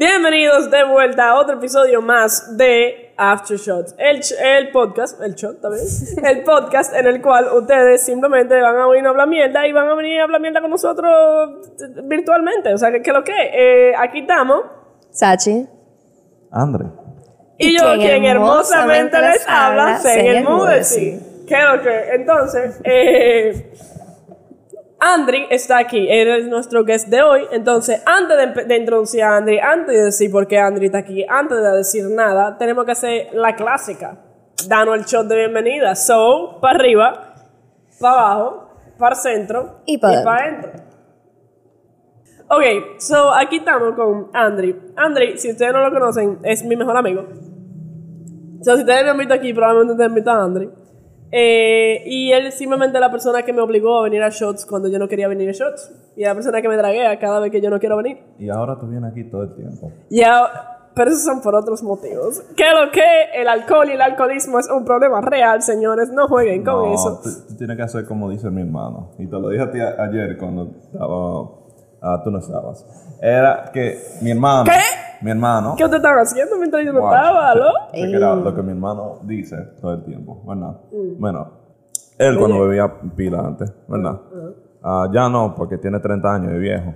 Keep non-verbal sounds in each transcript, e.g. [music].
Bienvenidos de vuelta a otro episodio más de Aftershots, el, el podcast, el shot también, [laughs] el podcast en el cual ustedes simplemente van a venir a hablar mierda y van a venir a hablar mierda con nosotros virtualmente. O sea, que, que lo que, eh, aquí estamos. Sachi. Andre. Y, Y yo, quien quien hermosamente hermosamente les habla, habla, Zen Zen el el Mudeci. ¿Qué lo que? Entonces, eh, Andri está aquí, él es nuestro guest de hoy. Entonces, antes de, introducir a Andri, antes de decir por qué Andri está aquí, antes de decir nada, tenemos que hacer la clásica. Danos el shot de bienvenida. So, para arriba, para abajo, para el centro Y pa' adentro. Ok, so aquí estamos con Andri. Andri, si ustedes no lo conocen, es mi mejor amigo. So, si ustedes me han visto aquí, probablemente ustedes han visto a Andri. Eh, y él simplemente la persona que me obligó a venir a Shots cuando yo no quería venir a Shots. Y la persona que me draguea cada vez que yo no quiero venir. Y ahora tú vienes aquí todo el tiempo. Ya, pero esos son por otros motivos. Que lo que el alcohol y el alcoholismo es un problema real, señores. No jueguen con no, eso. Tú, tienes que hacer como dice mi hermano. Y te lo dije a ti ayer cuando estaba. ah, tú no estabas. Era que mi hermano. ¿Qué? Mi hermano. ¿Qué ustedes estaban haciendo mientras yo no estaba, it out, lo que mi hermano dice todo el tiempo, ¿verdad? Mm. Bueno, él cuando bebía pila antes, ¿verdad? Ah, ya no, porque tiene 30 años y viejo.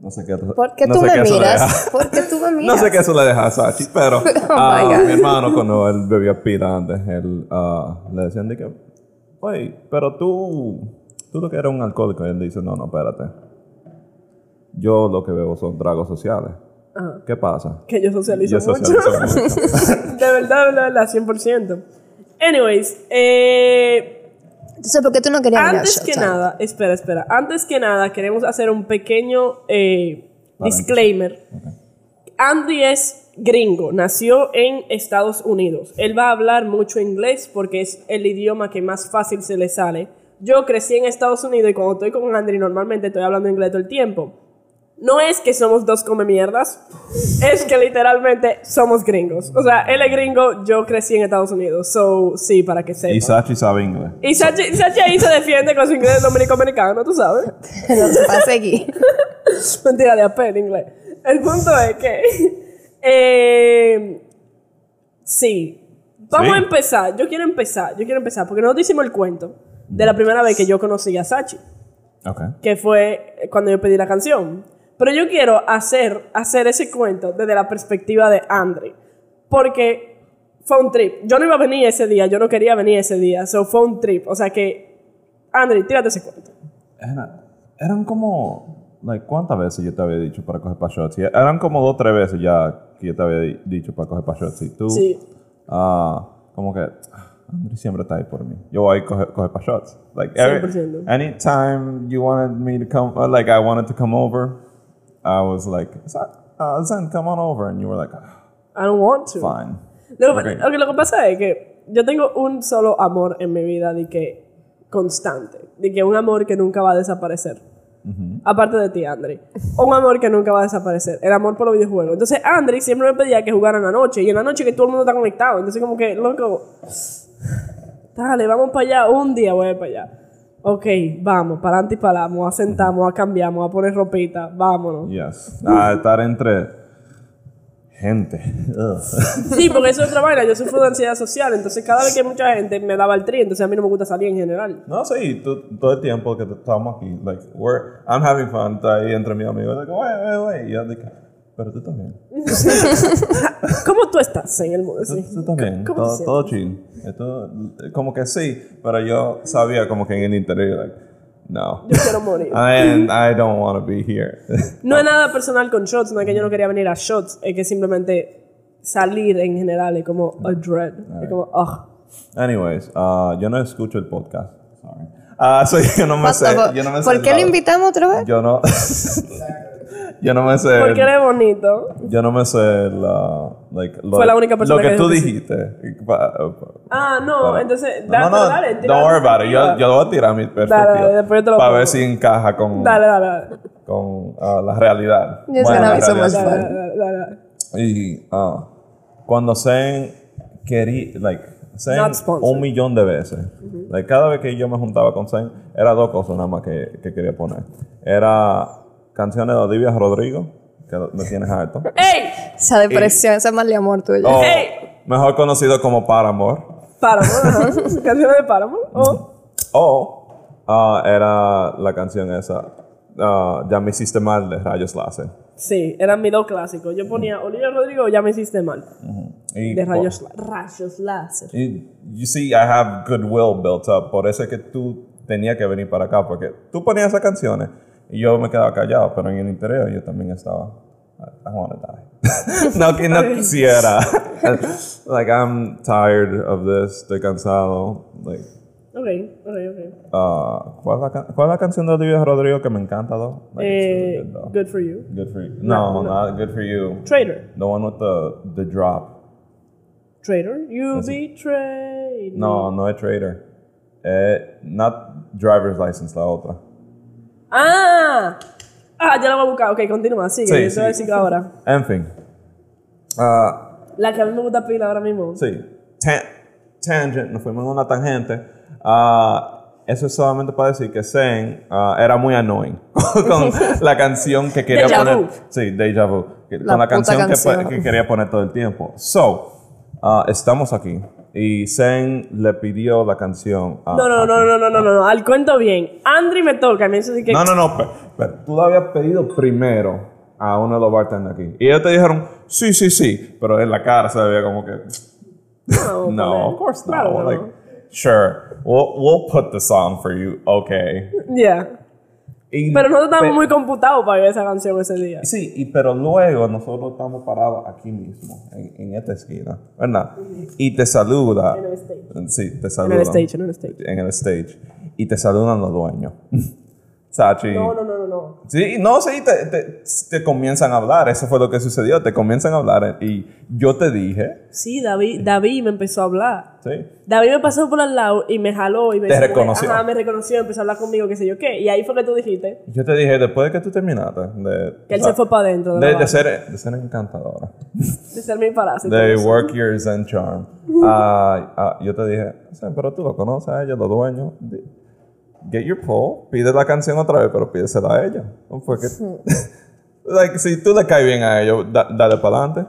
No sé qué. ¿Por qué no tú sé me qué miras? ¿Por qué tú me [laughs] No miras? sé qué eso le deja a Sachi, pero [laughs] Oh mi hermano cuando él bebía pila antes, él ah, le decían de que, oye, pero tú, tú lo que eres un alcohólico. Y él dice, no, no, espérate. Yo lo que bebo son tragos sociales. Ajá. ¿Qué pasa? Que yo socializo Yo mucho. socializo mucho. [laughs] de verdad, de verdad, 100%. Anyways, eh, Entonces, ¿por qué tú no querías antes que nada, espera, espera. Antes que nada, queremos hacer un pequeño eh, disclaimer. Andy es gringo, nació en Estados Unidos. Él va a hablar mucho inglés porque es el idioma que más fácil se le sale. Yo crecí en Estados Unidos y cuando estoy con Andy normalmente estoy hablando inglés todo el tiempo. No es que somos dos come mierdas, es que literalmente somos gringos. O sea, él es gringo, yo crecí en Estados Unidos. So, sí, para que sepan. y Sachi sabe inglés. Y Sachi, Sachi ahí se defiende con su inglés dominico-americano, tú sabes. No te pase aquí. [laughs] Mentira de apel inglés. El punto es que. eh, sí. Vamos Sí. a empezar. Yo quiero empezar. Yo quiero empezar. Porque nosotros hicimos el cuento de la primera vez que yo conocí a Sachi. Ok. Que fue cuando yo pedí la canción. Pero yo quiero hacer, hacer ese cuento desde la perspectiva de Andre. Porque fue un trip. Yo no iba a venir ese día. Yo no quería venir ese día. So fue un trip. O sea que. Andre, tírate ese cuento. Era- eran como, like, ¿cuántas veces yo te había dicho para coger para shots? Y eran como dos o tres veces ya que yo te había di- dicho para coger para shots. Y tú, Sí. ah, como que, "Ah, Andri siempre está ahí por mí. Yo voy a coger, coger para shots. Like, every, 100%. anytime you wanted me to come, uh, like, I wanted to come over, I was like, uh, Zen, come on over. And you were like, "Ah, I don't want to. fine. Lo, Ok. ok, lo que pasa es que yo tengo un solo amor en mi vida de que constante, de que un amor que nunca va a desaparecer. Aparte de ti, Andri. Un amor que nunca va a desaparecer. El amor por los videojuegos. Entonces, Andri siempre me pedía que jugaran en la noche. Y en la noche que todo el mundo está conectado. Entonces, como que, loco, [sighs] dale, vamos para allá. Un día voy a ir para allá. Ok, vamos, para adelante y para allá. Vamos a sentarnos, a cambiamos, a poner ropita. Vámonos. Yes. A estar entre gente. [laughs] Sí, porque eso es otra vaina. Yo sufro de ansiedad social. Entonces, cada vez que hay mucha gente, me daba el tri. Entonces, a mí no me gusta salir en general. No, sí, todo el tiempo que estamos aquí, like, we're, I'm having fun, está ahí entre mis amigos, like, wait, wait, wait, y yo pero tú estás [laughs] bien, ¿Cómo tú estás en el mundo? tú, Sí. tú estás bien, ¿Cómo todo, todo chill, Esto, como que sí, pero yo sabía como que en el interior, like, no, Yo quiero morir. [laughs] I, I don't want to be here. [laughs] No es nada personal con shots, no es que yo no quería venir a shots, es que simplemente salir en general es como a dread. Es como, ugh. Anyways, uh, yo no escucho el podcast, sorry. Ah, so yo no me sé, yo no me sé ¿Por el qué lo invitamos otra vez? Yo no, yo no me sé. Porque eres bonito. Yo no me sé la, like, lo, Fue la única persona lo que, que tú dijiste. Ah, no, para- entonces, No, no, no, dale, tira don't worry about it. Yo, yo voy a tirar mi perspectiva. dale, después yo te lo Para pongo. ver si encaja con, Dale, dale, dale. con ah, la realidad. Yes, Bueno, la realidad. Dale, dale, dale, dale. Y ah, cuando Zen quería, like, Zen Not sponsored. un millón de veces. like, cada vez que yo me juntaba con Zen, era dos cosas nada más que, que quería poner. Era canciones de Olivia Rodrigo que me tienes harto. ¡Ey! Esa depresión, ese mal de amor tuyo. O Hey. mejor conocido como. Paramore, ajá. [laughs] Canción de Paramore. Oh. O ah, era la canción esa, ah, Ya me hiciste mal de Rayos Láser. Sí, eran mis dos clásicos. Yo ponía Olivia Rodrigo o Ya me hiciste mal. Y, De rayos, la- rayos láser. y you see, I have goodwill built up. Por eso es que tú tenías que venir para acá. Porque tú ponías esas canciones y yo me quedaba callado. Pero en el interior yo también estaba. I, want to die. [laughs] no, que no [laughs] quisiera. [laughs] like, I'm tired of this. Estoy cansado. Like, Ok, ok, ok. ah, ¿cuál, es la, ¿Cuál es la canción de Olivia Rodrigo que me encanta, though? Like, Eh, good, though. good for you. Good for you. No, not good for you. Trader. The one with the, the drop. Trader. You betrayed. No, no es Trader. Eh, not driver's license, la otra. Ah. Ah, ya lo voy a buscar. Ok, continúa. Sigue. Sí, yo te sí. voy a decir ahora. En fin. Ah, La que a mí me gusta pila ahora mismo. sí. Ta- tangent, nos fuimos en una tangente. Ah, eso es solamente para decir que Zen ah, era muy annoying [laughs] con [laughs] la canción que quería Deja poner. vu. Sí, Deja Vu. que- La con la canción, que canción. pa- Que, quería poner todo el tiempo. So, estamos aquí. Y Zen le pidió la canción. a- No, no, a no, no, no, no, no, no. Al cuento bien. Andri me toca. Dice así que. No, no, no, pero, pero tú lo habías pedido primero a uno de los bartenders aquí. Y ellos te dijeron, sí, sí, sí, pero en la cara se veía como que, No, [laughs] no, of course not. Claro no. like, sure, we'll, we'll put the song for you, okay. Yeah. Y- Pero nosotros estábamos muy computados para ver esa canción ese día. Sí, y, pero luego nosotros estamos parados aquí mismo, en, en esta esquina, ¿verdad? Y te saluda. En el stage. Sí, te En saludan. el stage, en el stage. En el stage. Y te saludan los dueños. [laughs] Sachi. No, no, no, no, no. Sí, no, sí, te, te, te comienzan a hablar. Eso fue lo que sucedió. Te comienzan a hablar. Y yo te dije, Sí, David, David me empezó a hablar. sí. David me pasó por al lado y me jaló y me Te dijo, reconoció. Ajá, me reconoció, empezó a hablar conmigo, qué sé yo qué. Y ahí fue que tú dijiste Yo te dije, después de que tú terminaste, de, que él se fue para adentro de, de, de ser, de ser encantadora, [laughs] de ser mi parásito. de work your zen charm, [laughs] ah, ah, yo te dije, "Sí, pero tú lo conoces a ella, los dueños. Get your poll, pide la canción otra vez, pero pídesela a ella. No fue que. [laughs] like, si tú le caes bien a ellos, da- dale para adelante.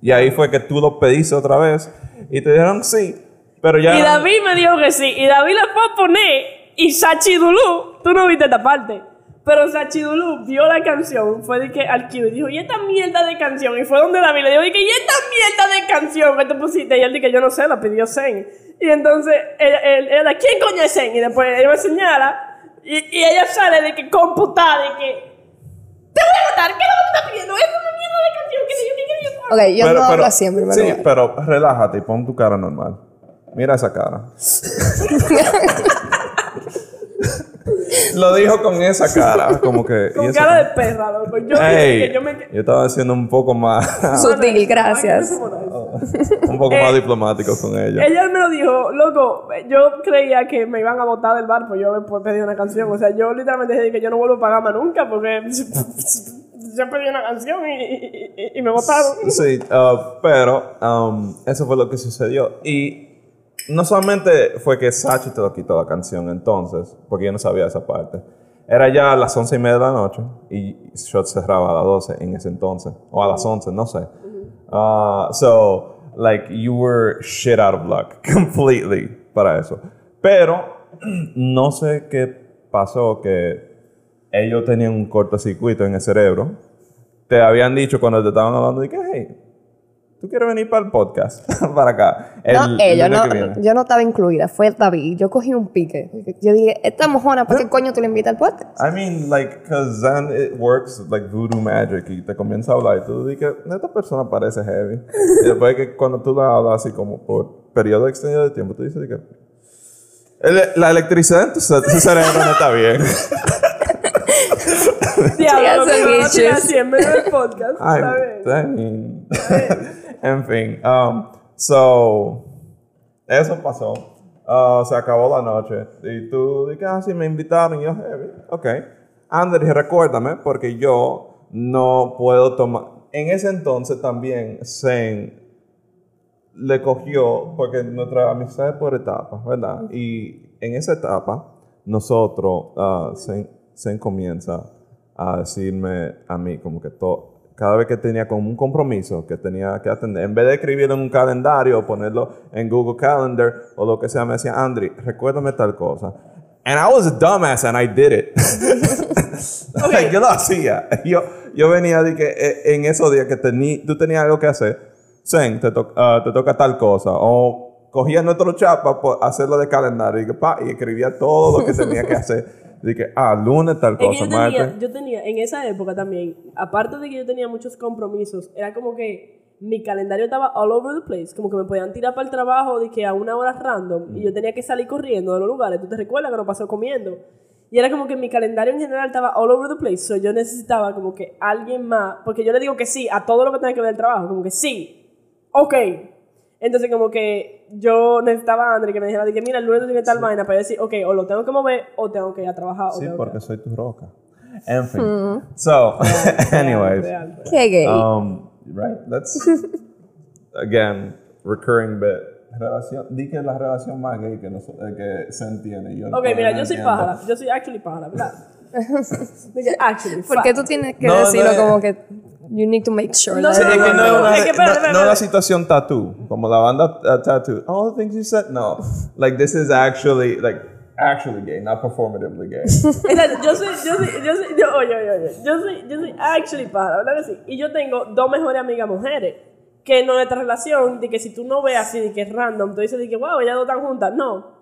Y ahí fue que tú lo pediste otra vez y te dijeron sí, pero ya. Y David me dijo que sí. Y David le fue a poner. Y Sachi Dulu, tú no viste esta parte. Pero Sachi Dulu vio la canción, fue de que al Q y dijo, ¿y esta mierda de canción? Y fue donde David le dijo, y que, ¿y esta mierda de canción que tú pusiste? Y él dijo, yo no sé, la pidió Zen. Y entonces, él, él, él, ¿quién coño es Zen? Y después ella me señala, y, y ella sale de que computada, de que, te voy a matar, ¿qué es lo que me estás pidiendo? Es una mierda de canción, que yo, que qué yo. Ok, yo no hablo así en primer sí, lugar. pero relájate y pon tu cara normal. Mira esa cara. [laughs] Lo dijo con esa cara, como que. [laughs] Con cara de perra, loco. Yo, Ey, que yo me... yo estaba haciendo un poco más, Sutil, gracias. [laughs] un poco más Eh, diplomático con ella. Ella me lo dijo, loco, yo creía que me iban a botar del bar por yo por pedir una canción. O sea, yo literalmente dije que yo no vuelvo a pagar más nunca porque [laughs] yo pedí una canción y, y- y- y me botaron. Sí, uh, pero um, eso fue lo que sucedió. Y no solamente fue que Sachi te lo quitó la canción entonces, porque yo no sabía esa parte. Era ya a las once y media de la noche y Shot cerraba a las 12 en ese entonces, o a las 11, no sé. Uh, so, like, you were shit out of luck [laughs] completely para eso. Pero [clears throat] no sé qué pasó que ellos tenían un cortocircuito en el cerebro. Te habían dicho cuando te estaban hablando de que, hey, ¿tú quieres venir para el podcast? [laughs] para acá. El No, ella, lunes no, yo no estaba incluida, fue David. Yo cogí un pique. Yo dije, esta mojona, ¿para qué coño tú le invitas al podcast? I mean, like, because then it works like voodoo magic y te comienza a hablar y tú dices, esta persona parece heavy. y después que cuando tú la hablas así como por periodo extendido de tiempo, tú dices que el- la electricidad en tu, ce- tu cerebro no está bien. Diablo, Sí, no en medio del podcast. Ay, está bien. En fin, um, so, eso pasó. Uh, se acabó la noche. Y tú dices, ah, sí, me invitaron. Y yo, heavy. Ok. Ander, recuérdame, porque yo no puedo tomar. En ese entonces también Zen le cogió, porque nuestra amistad es por etapas, ¿verdad? Y en esa etapa, nosotros, uh, Zen, Zen comienza a decirme a mí como que todo, cada vez que tenía como un compromiso que tenía que atender, en vez de escribirlo en un calendario o ponerlo en Google Calendar o lo que sea, me decía, Andri, recuérdame tal cosa. And I was a dumbass and I did it. [laughs] yo lo hacía. Yo, yo venía de que eh, en esos días que tení, tú tenías algo que hacer, Zen, te, to- ah, te toca tal cosa. O cogía nuestro chat para hacerlo de calendario y, pa, y escribía todo lo que tenía que hacer. Dije, ah, lunes tal que cosa, yo tenía, martes. yo tenía, en esa época también, aparte de que yo tenía muchos compromisos, era como que mi calendario estaba all over the place, como que me podían tirar para el trabajo de que a una hora random y yo tenía que salir corriendo de los lugares. ¿Tú te recuerdas que nos pasó comiendo? Y era como que mi calendario en general estaba all over the place, so yo necesitaba como que alguien más, porque yo le digo que sí a todo lo que tenga que ver el trabajo, como que sí, ok. Entonces como que yo necesitaba a André que me dijera de que mira, el lunes tú tienes tal vaina para decir, ok, o lo tengo que mover o tengo que ir a trabajar. o Sí, porque soy tu roca. En fin. So, [laughs] anyways. Qué gay. Um, right? That's, [laughs] again, recurring bit. Relación, di que es la relación más gay que, nos, eh, que se entiende. Yo Ok, mira, yo soy pájara. Yo soy actually pájara, ¿verdad? [laughs] Actually, ¿Por qué tú tienes que No, decirlo no como que you need to make sure No, that no no- no una situación tattoo, como la banda uh, tattoo. All the things you said, no. Like, this is actually, like, actually gay, not performatively gay. [laughs] Yo soy, yo soy, yo soy, yo, oye, oye, oye, yo soy, yo soy actually pájara, ¿verdad que sí? Y yo tengo dos mejores amigas mujeres, que en nuestra relación, de que si tú no ves así, de que es random, tú dices de que, wow, ellas dos están juntas, no.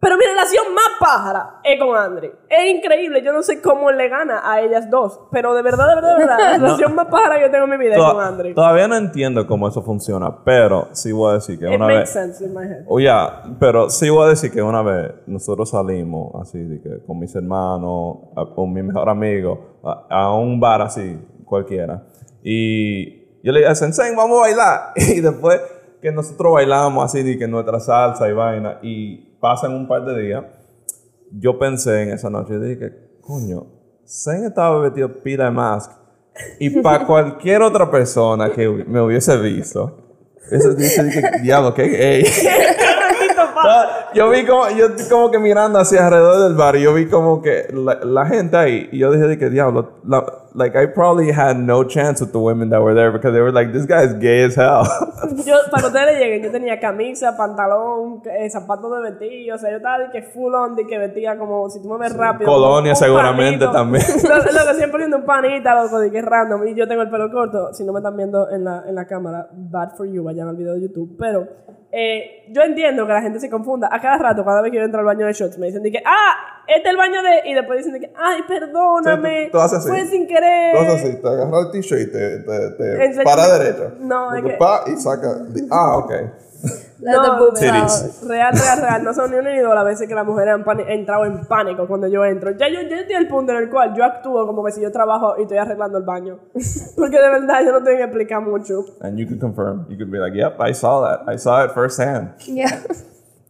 Pero mi relación más pájara es con Andre. Es increíble, yo no sé cómo le gana a ellas dos, pero de verdad, de verdad, de verdad, la [laughs] relación más pájara que yo tengo en mi vida es con Andre. todavía no entiendo cómo eso funciona, pero sí voy a decir que It una makes vez... sense in my head. Oh, ya, pero sí voy a decir que una vez nosotros salimos así, de que con mis hermanos, con mi mejor amigo, a, a un bar así, cualquiera. Y yo le dije, Sensei, vamos a bailar. [laughs] Y después que nosotros bailamos así, de que nuestra salsa y vaina, y pasan un par de días, yo pensé en esa noche, y dije, coño, Sen estaba vestido pila de mask. Y para [laughs] cualquier otra persona que me hubiese visto, eso dice, dije, diablo, qué gay. [laughs] [laughs] Yo vi como, yo como que mirando hacia alrededor del bar y yo vi como que la, la gente ahí y yo dije de que diablo, la- like I probably had no chance with the women that were there because they were like, this guy's gay as hell. [laughs] Yo, para que ustedes le lleguen, yo tenía camisa, pantalón, eh, zapatos de vestir, o sea, yo estaba de que full on, de que vestía como, si tú me ves rápido. Colonia un seguramente panito. también. [laughs] Lo, lo que siempre poniendo un panita, loco, de que es random, y yo tengo el pelo corto, si no me están viendo en la, en la cámara, bad for you, vayan al video de YouTube, pero eh, yo entiendo que la gente se confunda, a cada rato, cada vez que yo entro al baño de shots, me dicen de que, ah, este es el baño de, y después dicen de que, ay, perdóname, Sí, tú- tú haces así. fue sin querer. Entonces así, te agarra el t-shirt y te, te, te para derecho. No, es que- pa, y saca. Ah, ok. The No, boobs real, real, real, real. No son ni una ni dos las veces que las mujeres han entrado en pánico cuando yo entro. Ya yo, yo estoy al punto en el cual yo actúo como que si yo trabajo y estoy arreglando el baño. [laughs] Porque de verdad yo no tengo que explicar mucho. And you could confirm. You could be like, yep, I saw that. I saw it firsthand. Yeah.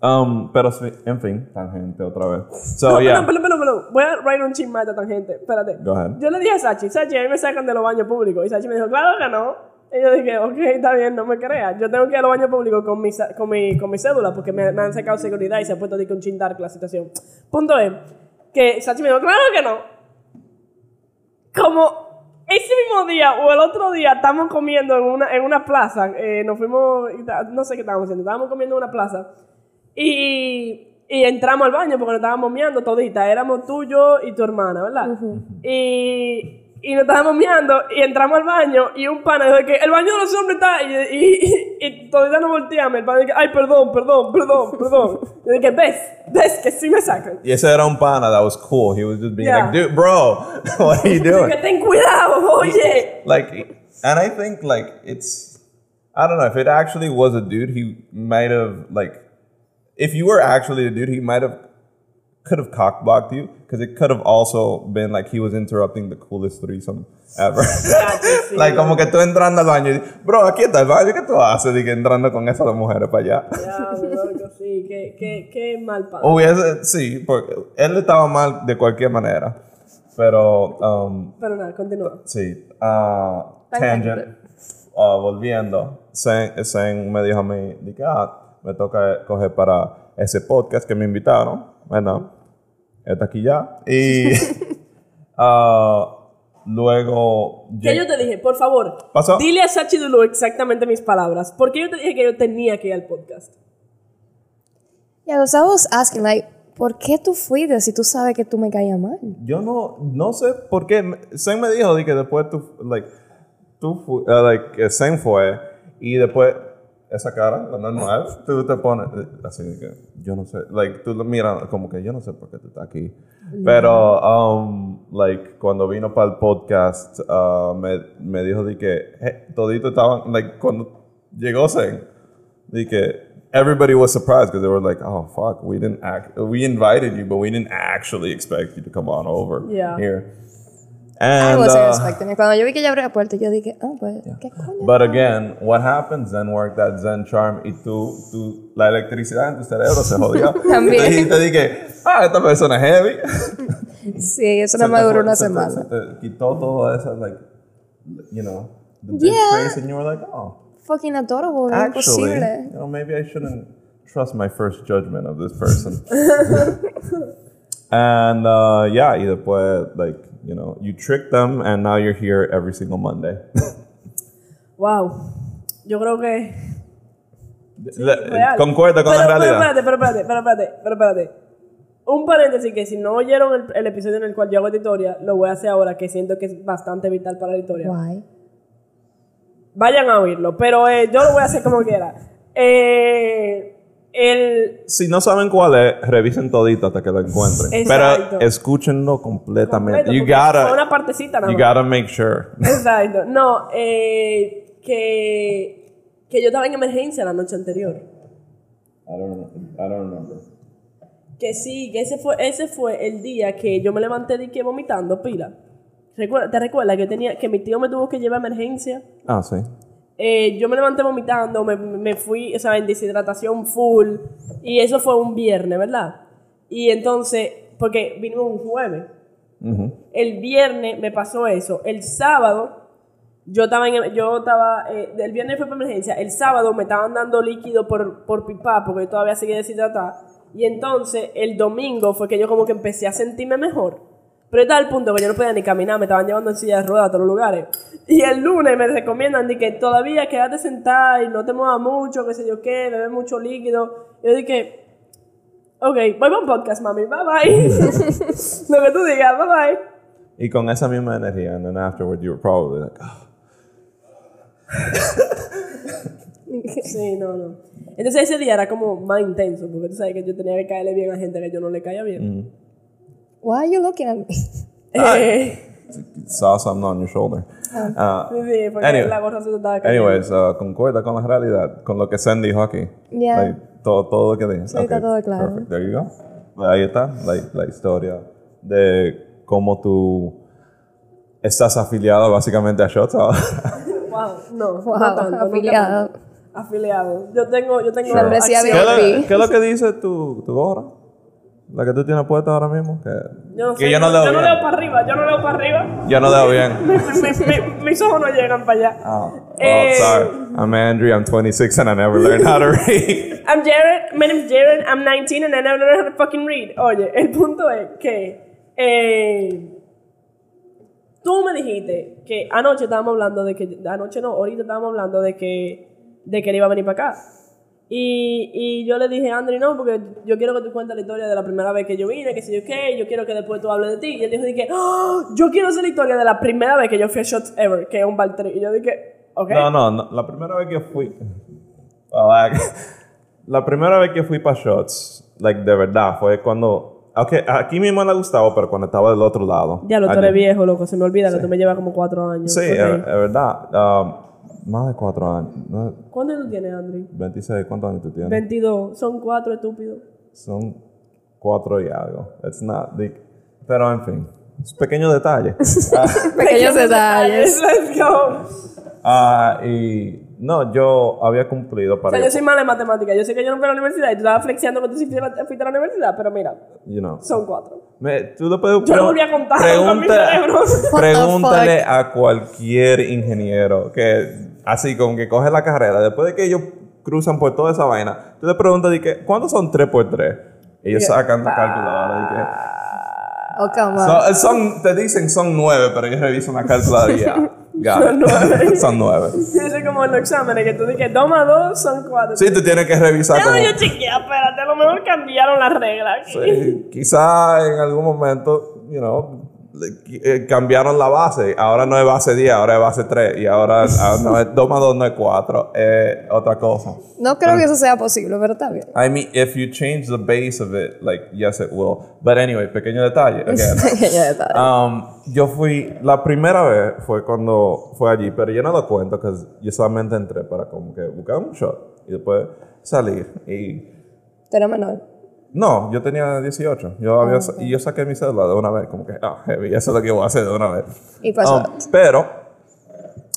Um, pero en fin, tangente otra vez. So, No, yeah. perdón, perdón, perdón. Voy a write un chisme a esta tangente. Espérate. Go ahead. Yo le dije a Sachi, Sachi, a mí me sacan de los baños públicos. Y Sachi me dijo, claro que no. Y yo dije, ok, está bien, no me creas. Yo tengo que ir a los baños públicos con mi, con mi, con mi cédula porque me, me han sacado seguridad y se ha puesto de que un chin dark la situación. Punto es que Sachi me dijo, claro que no. Como ese mismo día o el otro día estamos comiendo en una, en una plaza, eh, nos fuimos, no sé qué estábamos haciendo, estábamos comiendo en una plaza y, y entramos al baño porque nos estábamos miando todita, éramos tú, yo y tu hermana, ¿verdad? Y, y nos estábamos miando y entramos al baño y un pana dijo que el baño de los hombres está y, y, y, y todavía nos volteamos, el pana dice, ay, perdón, perdón, perdón, perdón. Y dije, ves, ves que sí me sacan. Y ese era un pana that was cool. He was just being Yeah. like, dude, bro, [laughs] what are you [laughs] doing? Que ten cuidado, oye. like and i think like it's i don't know if it actually was a dude he might have like if you were actually a dude he might have could have cockblocked you because it could have also been like he was interrupting the coolest threesome ever [laughs] sí, [laughs] like como que tú entrando al baño y bro aquí está el baño ¿qué tú haces y que entrando con esas mujeres para allá Ya, [laughs] loco, sí, qué, qué, qué mal padre. hubiese sí porque él estaba mal de cualquier manera pero um, Pero nada, continúa. Sí. ah, tangent. Ah, volviendo. Zen, Zen me dijo a mí, que, ah, me toca coger para ese podcast que me invitaron. Bueno, está aquí ya. Y [laughs] [laughs] Ah, luego... ¿Qué yo te dije? Por favor, Pasó. dile a Sachi Dulu exactamente mis palabras. ¿Por qué yo te dije que yo tenía que ir al podcast? Yeah, because I was asking, like, ¿por qué tú fuiste si tú sabes que tú me caías mal? Yo no, no sé por qué. Sen me dijo de que después tú, like, tú fu- uh, like, Sen fue y después esa cara, la normal, tú te pones así de que yo no sé, like, tú lo miras como que yo no sé por qué tú estás aquí. Pero, um, like, cuando vino para el podcast, uh, me, me dijo de que eh, todito estaban, like, cuando llegó Sen, de que everybody was surprised because they were like, "Oh fuck, we didn't act, we invited you, but we didn't actually expect you to come on over Yeah. here." I And wasn't uh, expecting it. Cuando yo vi que ella abrió la puerta, yo dije, ah, pues, ¿qué coño? but again, what happens? Zen worked that Zen charm y tú, tú, la electricidad en tu cerebro se jodió. [laughs] También. Y te dije, ah, esta persona es heavy. [laughs] Sí, eso no me te duró una se te- semana. se te quitó todo eso, like, you know, the big Yeah. face, and you were like, oh. Fucking adorable, Actually, imposible. you know, maybe I shouldn't trust my first judgment of this person. [laughs] and uh, yeah, y después, like, you know, you tricked them, and now you're here every single Monday. Wow. Yo creo que. Real. Concuerda con pero, la Pero realidad. espérate, pero espérate, pero espérate, pero espérate. Un paréntesis que si no oyeron el, el episodio en el cual yo hago esta historia, lo voy a hacer ahora, que siento que es bastante vital para la historia. Why? Vayan a oírlo, pero eh, yo lo voy a hacer como quiera. Eh, el, Si no saben cuál es, revisen todito hasta que lo encuentren. Exacto. Pero escúchenlo completamente. completo, you gotta, una partecita nada you gotta make sure. Exacto. No, eh, que, que yo estaba en emergencia la noche anterior. I don't, I don't remember. Que sí, que ese fue, ese fue el día que yo me levanté de que vomitando pila. ¿Te recuerdas que, tenía, que mi tío me tuvo que llevar a emergencia? Ah, sí. Eh, yo me levanté vomitando, me, me fui, o sea, en deshidratación full. Y eso fue un viernes, ¿verdad? Y entonces, porque vino un jueves. El viernes me pasó eso. El sábado, yo estaba en, yo estaba, eh, el viernes fue por emergencia. El sábado me estaban dando líquido por, por pipa, porque yo todavía seguía deshidratada. Y entonces, el domingo fue que yo como que empecé a sentirme mejor. Pero estaba al punto que yo no podía ni caminar, me estaban llevando en silla de ruedas a todos los lugares. Y el lunes me recomiendan de que todavía quédate sentada y no te muevas mucho, que sé yo qué, bebe mucho líquido. Yo dije, ok, voy para un podcast, mami, bye bye. [laughs] [laughs] Lo que tú digas, bye bye. Y con esa misma energía, and then afterward you were probably like, "Ah, Sí, no, no. Entonces ese día era como más intenso, porque tú sabes que yo tenía que caerle bien a gente que yo no le caía bien. Why are you looking at me? [laughs] Eh, saw something on your shoulder. Uh, sí, porque Anyway. la gorra se estaba anyways, uh, concuerda con la realidad, con lo que Sen dijo aquí. Yeah. Like, todo, todo lo que dijo. Sí, está todo claro. Perfect. There you go. Ahí está la, la historia de cómo tú estás afiliado básicamente a Shots ahora. [laughs] Wow, no, no Wow, tanto, nunca afiliado. tanto. Afiliado. Yo tengo, yo tengo Membresía ¿Qué, acciones. es VIP. lo, qué es lo que dice tu, tu gorra? La que tú tienes puesta ahora mismo. Que Yo no, que sé, yo no leo yo no leo para arriba, yo no leo para arriba. Yo no leo bien. Mi- mi- mi- mis ojos no llegan para allá. Oh, oh, Eh, sorry. I'm Andrew. I'm 26 and I never learned how to [laughs] read. I'm Jared, my name's Jared, I'm 19 and I never learned how to fucking read. Oye, el punto es que eh, tú me dijiste que anoche estábamos hablando de que, anoche no, ahorita estábamos hablando de que, de que él iba a venir para acá. Y, y yo le dije Andri, no, porque yo quiero que tú cuentes la historia de la primera vez que yo vine, que sé yo qué, yo quiero que después tú hables de ti. Y él dijo, dije, "Ah, yo quiero hacer la historia de la primera vez que yo fui a Shots Ever, que es un bar trip". Y yo dije, ok. No, no, no. La primera vez que fui. [laughs] Like, [laughs] la primera vez que fui para Shots, like, de verdad, fue cuando. Okay, aquí mismo le gustaba, pero cuando estaba del otro lado. Ya lo tú eres viejo, loco, se me olvida que tú me llevas como cuatro años. Sí, Ok. es, es verdad. Um, más de cuatro años. ¿no? ¿Cuántos años tú tienes, Andri? 26, ¿cuántos años tú tienes? 22. Son cuatro estúpidos. Son cuatro y algo. It's not big. Pero en fin, es pequeño detalle. [laughs] Ah, Pequeños [laughs] detalles. Let's go. ah, y no, yo había cumplido O para. sea, yo soy mala en matemáticas. Yo sé que yo no fui a la universidad y tú estabas flexiando que tú sí fuiste a la- universidad, pero mira, you know. son cuatro. Me- tú le puedes Yo lo pregun- volví a contar con mi cerebro. What the pregúntale a cualquier ingeniero que así como que coge la carrera, después de que ellos cruzan por toda esa vaina, tú le preguntas de que, ¿cuántos son 3 por 3? Ellos sacan la calculadora y que Oh, come on. So, son, te dicen son nueve, pero ellos revisan la cálcula y ya. [laughs] Got [laughs] Son nueve. son nueve. Es como en los exámenes que tú dices, toma dos, son cuatro. Sí, tú tienes que revisar como... Déjame yo chequear, espérate, a lo mejor cambiaron las reglas. Sí, quizá en algún momento, you know, cambiaron la base. Ahora no es base 10, ahora es base 3. Y ahora ah, no es 2 más 2 no es 4. Es otra cosa. No creo que eso sea posible, pero está bien. I mean, if you change the base of it, like, yes, it will. But anyway, pequeño detalle. [laughs] Pequeño detalle. Um, yo fui, la primera vez fue cuando fue allí, pero yo no lo cuento, que yo solamente entré para como que buscar un shot y después salir. Y eres menor. No, yo tenía 18. Yo había, sa- y yo saqué mi cédula de una vez, como que, ah, heavy, eso es lo que voy a hacer de una vez. Y pasó. Um, pero,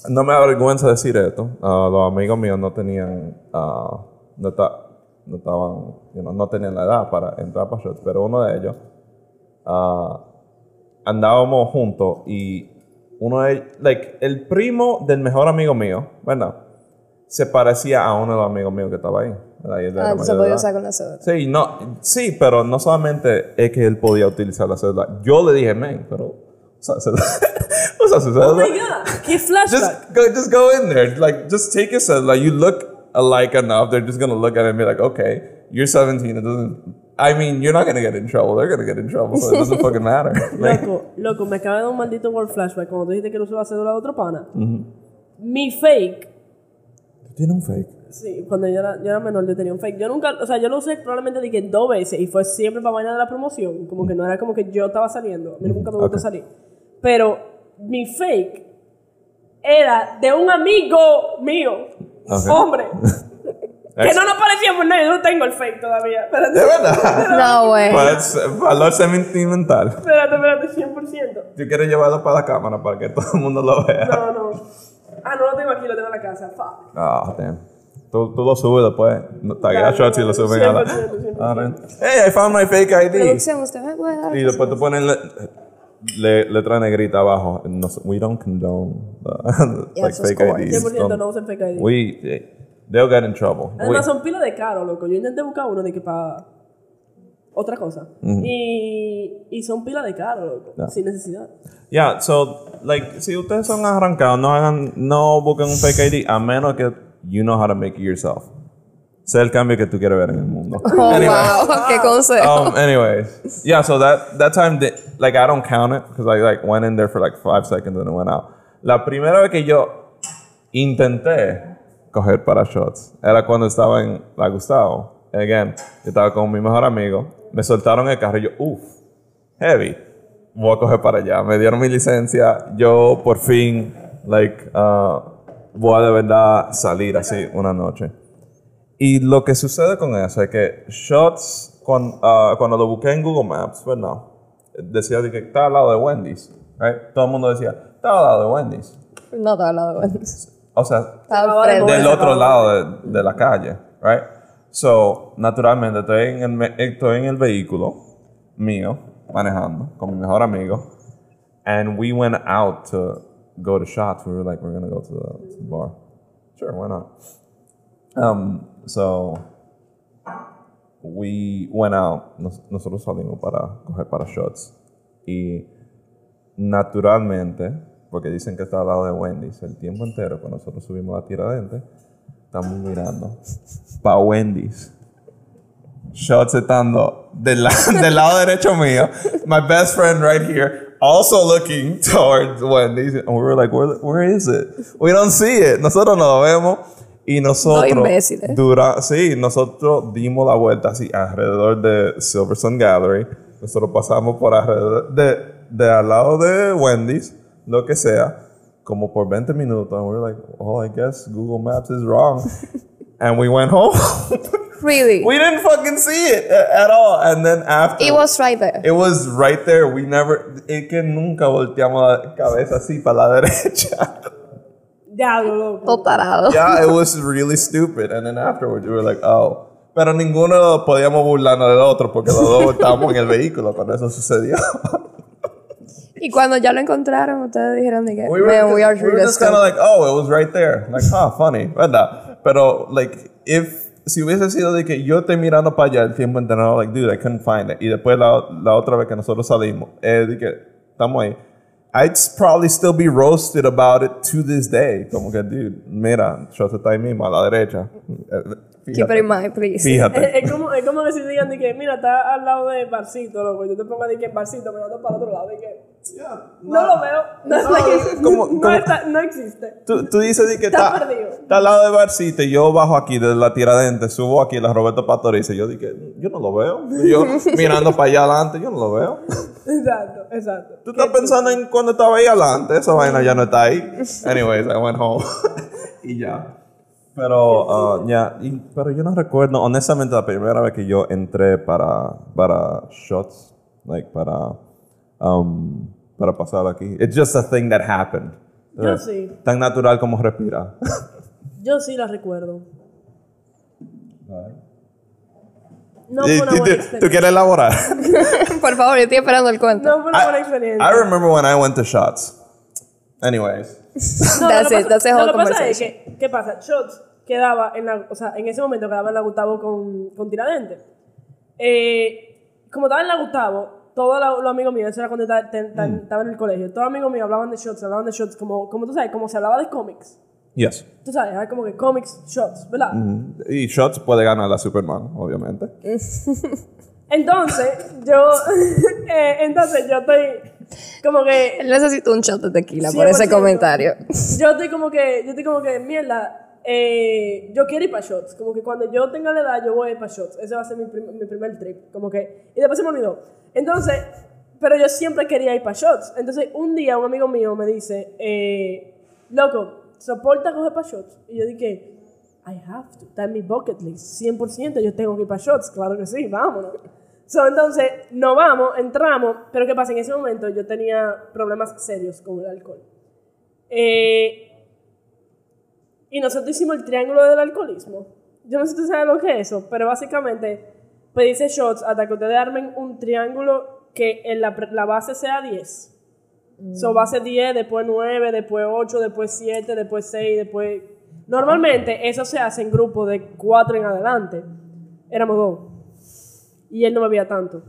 no me avergüenza decir esto. ah, los amigos míos no tenían, ah, no, ta- no estaban, you know, no tenían la edad para entrar para shots, pero uno de ellos, ah, andábamos juntos y uno de like, el primo del mejor amigo mío, ¿verdad? Se parecía a uno de los amigos míos que estaba ahí. Ah, se podía usar con la cédula. Sí, no, sí, pero no solamente es que él podía utilizar la cédula. Yo le dije, men, pero usa cédula. [laughs] usa su Oh cédula. my god, qué flashback. just go, just go in there. Like, just take your cédula. You look alike enough. They're just gonna look at it and be like, okay, you're 17. It doesn't. I mean, you're not gonna get in trouble. They're gonna get in trouble, so it doesn't [laughs] fucking matter. [laughs] Like, Loco, loco, me acaba de dar un maldito word flashback cuando dijiste que no usaba cédula de otro pana. Mi fake, tiene un fake. Sí, cuando yo era, yo era menor yo tenía un fake. Yo nunca, o sea, yo lo usé probablemente de que dos veces y fue siempre para vaina de la promoción. Como que no era como que yo estaba saliendo. A mí nunca me gustó Ok. salir. Pero mi fake era de un amigo mío, Ok. hombre. [laughs] que no nos parecíamos nadie, yo no tengo el fake todavía. Espérate, De verdad. [laughs] No, güey. Pues, valor sentimental. espérate, espérate, 100%. Tú quieres llevarlo para la cámara para que todo el mundo lo vea. No, no. Ah, no lo tengo aquí, lo tengo en la casa. Fuck. Ah, damn. Tú, tú lo subes después. Taguea shots y lo suben a la. 100%, 100%. Ah. Hey, I found my fake ID. Producción, usted me puede dar. Y después tú pones le, le- letra negrita abajo. No we don't condone [laughs] Yeah, like eso es fake correct. IDs. 100% Don't- no usen fake ID. We, eh, they'll get in trouble. We- Además, son pilas de caro, loco. Yo intenté buscar uno de que para otra cosa. y, y son pilas de caro, loco. Sin necesidad. Yeah, so, like, si ustedes son arrancados, no hagan, no busquen un fake ID a menos que you know how to make it yourself. Sea el cambio que tú quieres ver en el mundo. [laughs] Oh, Anyway. wow. [laughs] Qué consejo. um, anyways, yeah. So that that time, like, I don't count it because I like went in there for like five seconds and it went out. La primera vez que yo intenté coger para shots era cuando estaba en la Gustavo. Again, yo estaba con mi mejor amigo. Me soltaron el carro y yo, uff, heavy. Voy a coger para allá. Me dieron mi licencia. Yo por fin, like, uh, voy a de verdad salir así una noche. Y lo que sucede con eso es que Shots, cuando, cuando lo busqué en Google Maps, pues no, decía de que está al lado de Wendy's. Right? Todo el mundo decía, está al lado de Wendy's. No te he hablado de Wendy's. O sea, Está al frente. del otro lado de, de la calle, right? So, naturalmente, estoy en, el, estoy en el vehículo mío, manejando, con mi mejor amigo, and we went out to go to shots. We were like, we're gonna go to the, bar. Sure, why not? Um, so, we went out. Nos- nosotros salimos para coger para shots. Y naturalmente, porque dicen que está al lado de Wendy's, el tiempo entero, cuando nosotros subimos a Tiradentes, estamos mirando para Wendy's. Shots estando del, la- [laughs] del lado derecho mío. My best friend right here, also looking [laughs] towards Wendy's. And we were like, where, where is it? We don't see it. Nosotros no lo vemos. Y nosotros, imbéciles. dura, sí, nosotros dimos la vuelta así alrededor de Silverstone Gallery. Nosotros pasamos por alrededor de, de al lado de Wendy's, lo que sea, como por 20 minutos. And we were like, oh, I guess Google Maps is wrong. [laughs] and we went home. [laughs] Really? we didn't fucking see it at all. And then after. It was right there. It was right there. We never. Es que nunca volteamos la cabeza así para la [laughs] derecha. Diablo, loco. Yeah, it was really stupid. And then afterwards, we were like, oh. Pero ninguno podíamos burlarnos del otro porque los dos estábamos en el vehículo cuando eso sucedió. Y cuando ya lo encontraron, ustedes dijeron de que, we were, man, we are we were just kind of like, oh, it was right there. Like, huh, funny, ¿verdad? Pero, like, if si hubiese sido de que yo estoy mirando para allá el tiempo entero, like, dude, I couldn't find it. Y después la, la otra vez que nosotros salimos, eh, de que estamos ahí. I'd probably still be roasted about it to this day. Como que, dude, mira, Shots está ahí mismo, a la derecha. Keep it in mind, please. Fíjate. Es, es como, es como que si digan de que, mira, está al lado de Barcito, loco, y tú te pongas de que Barcito mirando para el otro lado, de que no, lo veo, no, [laughs] No, like, como- no, como- está- no existe. Tú, tú dices de que Está está, perdido. está al lado de Barcito y yo bajo aquí de la tiradentes, subo aquí la Roberto Pastoriza y yo dije, yo no lo veo. Y yo [laughs] mirando para allá adelante, yo no lo veo. Exacto, exacto. Tú estás pensando en cuando estaba ahí adelante, esa vaina ya no está ahí. [laughs] Anyways, I went home. y ya. Pero, uh, ya, y- pero yo no recuerdo, honestamente, la primera vez que yo entré para, para shots, like, para, um, para pasar aquí. It's just a thing that happened. Yo Eh, sí. Tan natural como respirar. [laughs] Yo sí la recuerdo. No fue una buena ¿Tú experiencia. quieres elaborar? [laughs] Por favor, yo estoy esperando el cuento. No fue una buena I, experiencia. I remember when I went to shots. Anyways. [laughs] No, That's lo it, pasa- that's the lo whole que pasa es que, ¿qué pasa? Shots quedaba en la, o sea, en ese momento quedaba en la Gustavo con, con Tiradentes. Eh, como estaba en la Gustavo, todos los amigos míos, eso era cuando estaba, te- estaba en el colegio, todos los amigos míos hablaban de shots, hablaban de shots, como, como tú sabes, como se hablaba de cómics. Yes. Tú sabes, era como que cómics, shots, ¿verdad? Y shots puede ganar la Superman, obviamente. [laughs] Entonces, yo, [laughs] eh, entonces yo estoy como que Él necesita un shot de tequila por ese 100%. comentario. yo estoy como que, yo estoy como que, mierda, eh, yo quiero ir para shots. Como que cuando yo tenga la edad, yo voy a ir para shots. Ese va a ser mi, prim- mi primer trip. Como que, y después se me olvidó. Entonces, pero yo siempre quería ir para shots. Entonces, un día un amigo mío me dice, eh, loco, ¿soporta coger para shots? Y yo dije, I have to. Está en mi bucket list. 100% yo tengo que ir para shots. Claro que sí, vámonos. So, entonces, nos vamos, entramos, pero ¿qué pasa? En ese momento yo tenía problemas serios con el alcohol. Eh, y nosotros hicimos el triángulo del alcoholismo. Yo no sé si tú sabes lo que es eso, pero básicamente pedirse shots hasta que ustedes armen un triángulo que en la, la base sea 10. So, base 10, después 9, después 8, después 7, después 6, después... Normalmente eso se hace en grupos de 4 en adelante. Éramos dos. Y él no bebía tanto.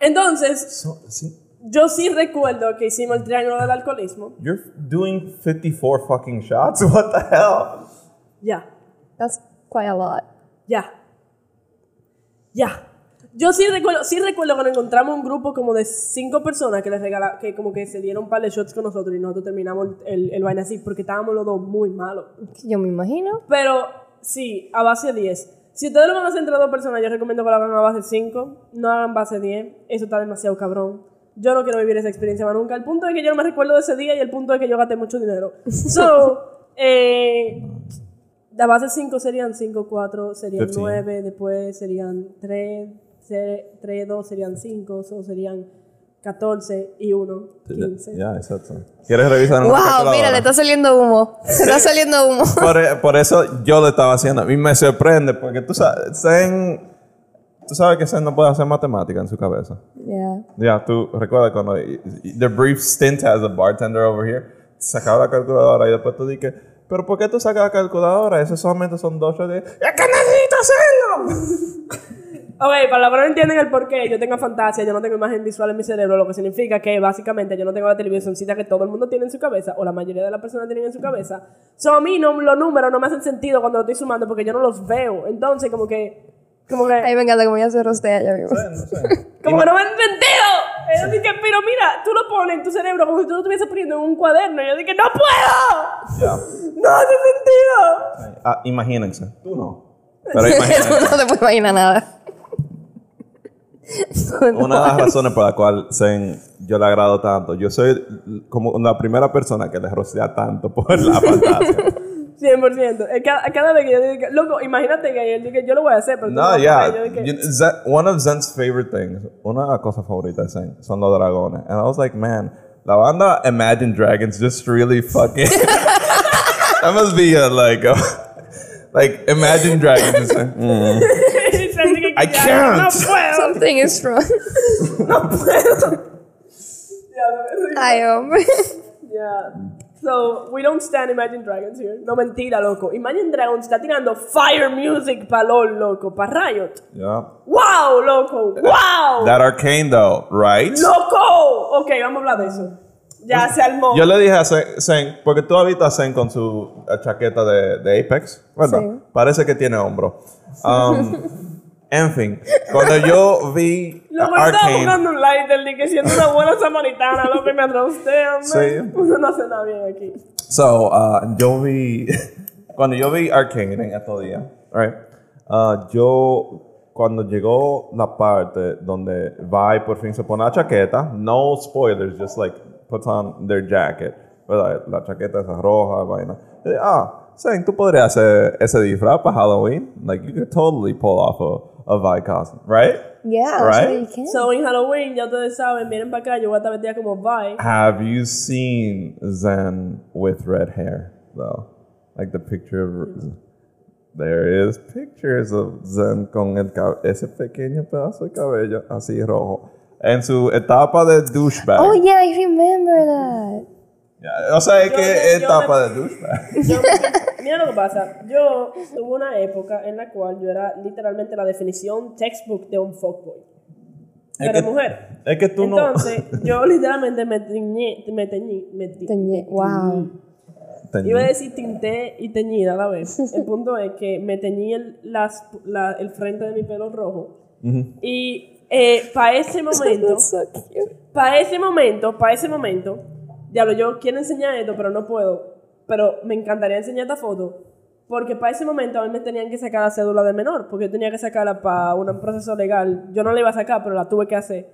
Entonces, So, sí, yo sí recuerdo que hicimos el triángulo del alcoholismo. you're doing 54 fucking shots? [laughs] What the hell? Ya. That's quite a lot. Ya. Ya. Yo sí recuerdo, sí recuerdo cuando encontramos un grupo como de cinco personas que les regala, que como que se dieron un par de shots con nosotros y nosotros terminamos el, el vaina así porque estábamos los dos muy malos. Yo me imagino. Pero sí, a base 10. Si ustedes lo van a hacer entre dos personas, yo recomiendo que lo hagan a base 5, no hagan base 10. Eso está demasiado cabrón. Yo no quiero vivir esa experiencia más nunca. El punto es que yo no me recuerdo de ese día y el punto es que yo gasté mucho dinero. [laughs] So, eh, la base 5 serían 5, 4, serían 15. 9, después serían 3, 3, 2 serían 5, so serían 14 y 1, 15. Ya, exacto. ¿Quieres revisar una Wow, mira, le está saliendo humo. [laughs] Le está saliendo humo. [laughs] por, e- por eso yo lo estaba haciendo. A mí me sorprende porque tú sabes, Zen, tú sabes que Zen no puede hacer matemática en su cabeza. Yeah. Ya, tú recuerdas cuando the brief stint as a bartender over here, sacaba la calculadora y después tú dices, pero ¿por qué tú sacas la calculadora? Eso solamente son dos de... ¡Es que necesito hacerlo! [laughs] Ok, para los que no entienden el por qué, yo tengo fantasía, yo no tengo imagen visual en mi cerebro, lo que significa que básicamente yo no tengo la televisioncita que todo el mundo tiene en su cabeza, o la mayoría de las personas tienen en su cabeza. So, a mí no, los números no me hacen sentido cuando lo estoy sumando porque yo no los veo. Entonces, como que. Como que. Ay, me encanta como ya se rostea ya mismo. [laughs] como que no me han sentido. Yo dije, pero mira, tú lo pones en tu cerebro como si tú lo estuvieses poniendo en un cuaderno. Y yo dije, ¡no puedo! Ya. ¡No hace sentido! Ah, imagínense. Tú no. [laughs] Pero [laughs] Tú imagínense. no te puedes imaginar nada. Una de las razones por la cual Zen, yo le agrado tanto, yo soy como la primera persona que le rocea tanto por la [laughs] fantasía. 100%. Es Cada, cada vez que yo digo, loco, imagínate que él dije, yo lo voy a hacer, pero No, lo vas a yeah. hacer". Yo dije, one of Zen's favorite things, una cosas favoritas de Zen son los dragones. And I was like, man, la banda Imagine Dragons just really fucking. [laughs] that must be a, like, a, like, Imagine Dragons. mm. [laughs] I ya, can't. No puedo. Something is wrong. [laughs] No puedo. Ay, hombre. ya. So, we don't stand Imagine Dragons here. No, mentira, loco. Imagine Dragons está tirando fire music para LOL, loco, para Riot. Yeah. ¡Wow, loco! ¡Wow! That arcane though, right? ¡Loco! Ok, vamos a hablar de eso. Ya se armó. Yo le dije a Zen, Zen, porque tú visto a Zen con su eh, chaqueta de, de Apex, ¿verdad? Sí. Parece que tiene hombro. Um, [laughs] en fin, cuando yo vi Loco, estaba Arcane, buscando un lighter que siendo una buena samaritana, lo que me hombre. Sí. Uno no hace nada bien aquí. so, uh, yo vi, [laughs] cuando yo vi Arcane en estos días, right? Uh, yo, cuando llegó la parte donde Vi por fin se pone la chaqueta, no spoilers, just like puts on their jacket, ¿verdad? La chaqueta esa roja, vaina. Ah, Zen, tú podrías hacer ese disfraz para Halloween. Like, you could totally pull off a, a Vi costume, right? Yeah, Right? sure. So, en Halloween, ya ustedes saben, miren para acá, yo voy a estar vestida como Vi. Have you seen Zen with red hair, though? Like the picture of. There is pictures of Zen con el cab- ese pequeño pedazo de cabello así rojo. En su etapa de douchebag. Oh, yeah, I remember that. O sea, es Yo que yo etapa de douchebag. [laughs] Mira lo que pasa. Yo tuve una época en la cual yo era literalmente la definición textbook de un fuckboy. Es Pero que- mujer. Es que tú Entonces, [laughs] yo literalmente me teñí, me teñí, me ti- Teñi- Wow. no. Iba a decir tinté y teñida a la vez. El punto es que me teñí el, las, la- el frente de mi pelo rojo. Y para ese momento, [laughs] para ese momento, para ese momento, diablo, yo quiero enseñar esto, pero no puedo. Pero me encantaría enseñar esta foto. Porque para ese momento a mí me tenían que sacar la cédula de menor. Porque yo tenía que sacarla para un proceso legal. Yo no la iba a sacar, pero la tuve que hacer.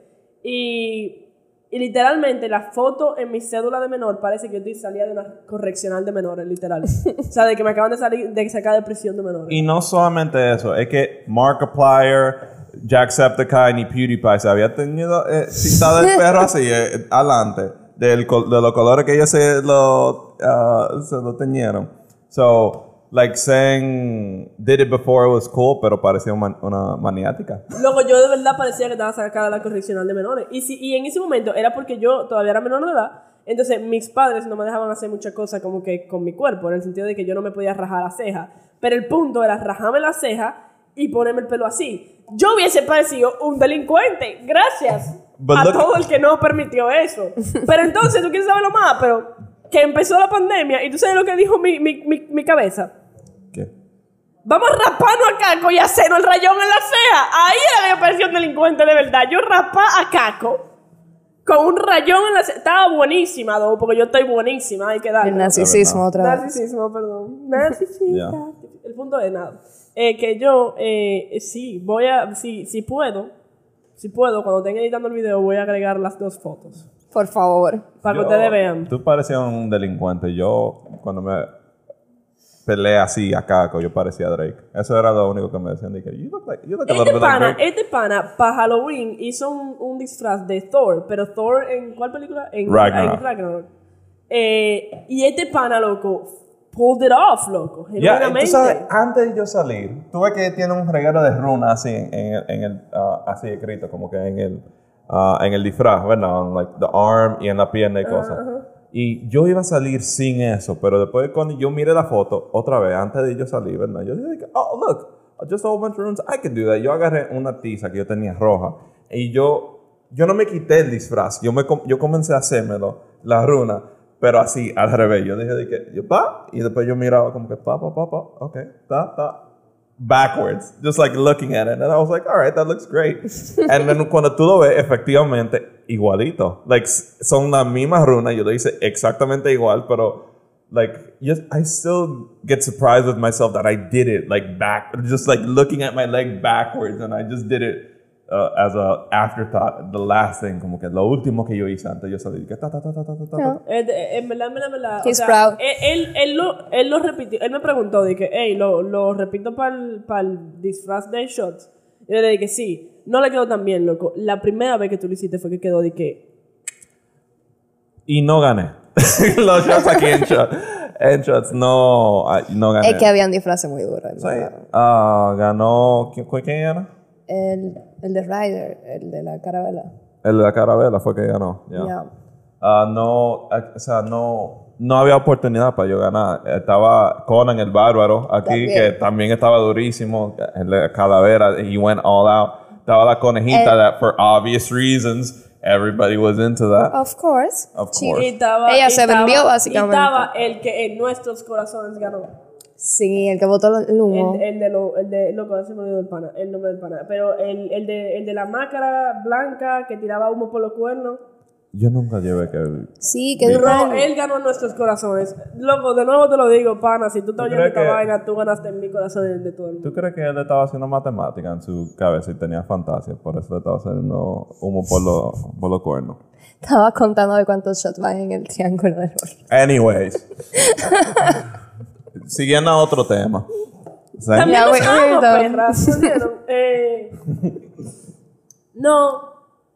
Y, y literalmente la foto en mi cédula de menor parece que yo salía de una correccional de menores, literal. o sea, de que me acaban de salir, de sacar de prisión de menores. Y no solamente eso, es que Markiplier, Jacksepticeye y PewDiePie se había tenido eh, pintado el perro así, eh, adelante, del de los colores que ellos se lo, ah, se lo teñieron. So, like saying, did it before it was cool, pero parecía una, una maniática. Luego yo de verdad parecía que estaba sacada de la correccional de menores. Y, si, y en ese momento era porque yo todavía era menor de edad. Entonces mis padres no me dejaban hacer muchas cosas como que con mi cuerpo, en el sentido de que yo no me podía rajar la ceja. Pero el punto era rajarme la ceja y ponerme el pelo así. Yo hubiese parecido un delincuente. Gracias But a look- todo el que no permitió eso. [laughs] Pero entonces, ¿tú quieres saber lo más? Pero que empezó la pandemia y tú sabes lo que dijo mi, mi, mi, mi cabeza. ¿Qué? Vamos a raparnos a Caco y hacernos el rayón en la ceja. Ahí era un delincuente de verdad. Yo rapá a Caco con un rayón en la ceja. Estaba buenísima, do, porque yo estoy buenísima. Hay que darle. El narcisismo otra vez. Narcisismo, perdón. Narcisismo. Ya. El punto de nada. Eh, que yo, eh, sí, voy a, si, si puedo, si puedo, cuando tenga editando el video, voy a agregar las dos fotos. Por favor. Para que Yo- ustedes vean. Tú parecías un delincuente. Yo, cuando me peleé así a Caco, yo parecía Drake. Eso era lo único que me decían. Dije, you look like, you look a little Este bit like pana, Drake. este pana, para Halloween hizo un, un disfraz de Thor, pero Thor en ¿cuál película? En Ragnarok. en Ragnarok. Eh, y este pana, loco, pulled it off, loco, genuinamente. tú sabes, antes de yo salir, tú ves que tiene un regalo de runa así en, el, en el, ah, así escrito, como que en el, ah, en el disfraz, ¿verdad? En, like the arm y en la pierna y cosas. Y yo iba a salir sin eso, pero después cuando yo miré la foto, otra vez, antes de yo salir, ¿verdad? Yo dije, oh, look, just a whole bunch of runes, I can do that. Yo agarré una tiza que yo tenía roja y yo, yo no me quité el disfraz, yo, me, yo comencé a hacérmelo, la runa, pero así, al revés. Yo dije de que, yo, pa, y después yo miraba como que, pa, pa, pa, pa, ok, ta, ta, backwards, just like looking at it. And I was like, all right, that looks great. [laughs] And then cuando tú lo ves, efectivamente, igualito. Like, son las mismas runas, yo lo hice exactamente igual, pero, like, just, I still get surprised with myself that I did it, like, back, just like looking at my leg backwards, and I just did it uh, as a afterthought, the last thing, como que lo último que yo hice antes yo salir, que ta, ta, ta, ta, ta, ta, ta, No. Eh, de- en verdad, en verdad, en verdad. He's o sea, proud. Él, él, él lo, él lo repitió. Él me preguntó, dije, hey, lo, lo repito para el disfraz de shots. Y yo le dije, sí, no le quedó tan bien, loco. La primera vez que tú lo hiciste fue que quedó de que. Y no gané. [laughs] Los shots aquí en shots. En shots no, ah, no gané. Es que habían disfraces muy duros. Sí. Ah, ganó. ¿quién, quién ganó? El, el de Ryder, el de la carabela. El de la carabela fue que ganó. ya. Ya. Ah, no, ah, o sea, no. no había oportunidad para yo ganar. Estaba Conan el bárbaro aquí, También. que también estaba durísimo. En la calavera, he went all out. Estaba la conejita, Eh. that for obvious reasons, everybody was into that. Of course. Of Sí. course. Y estaba, Ella y se estaba- vendió, básicamente. Y estaba el que en nuestros corazones ganó. Sí, el que botó el humo. El, el de lo, el de, loco, se me olvidó el pana, el nombre del pana. Pero el, el, de, el de la máscara blanca que tiraba humo por los cuernos. Yo nunca llevé que... Sí, que No, duro. él ganó nuestros corazones. Loco, de nuevo te lo digo, pana, si tú estás ¿Tú oyendo crees esta vaina, tú ganaste en mi corazón y en el de todo el mundo. ¿Tú crees que él estaba haciendo matemática en su cabeza y tenía fantasía? Por eso le estaba haciendo humo por, los por los cuernos. Estaba contando de cuántos shots van en el triángulo del oro. Anyways. [laughs] Siguiendo a otro tema. O sea, También amo, done. perras. Eh, no,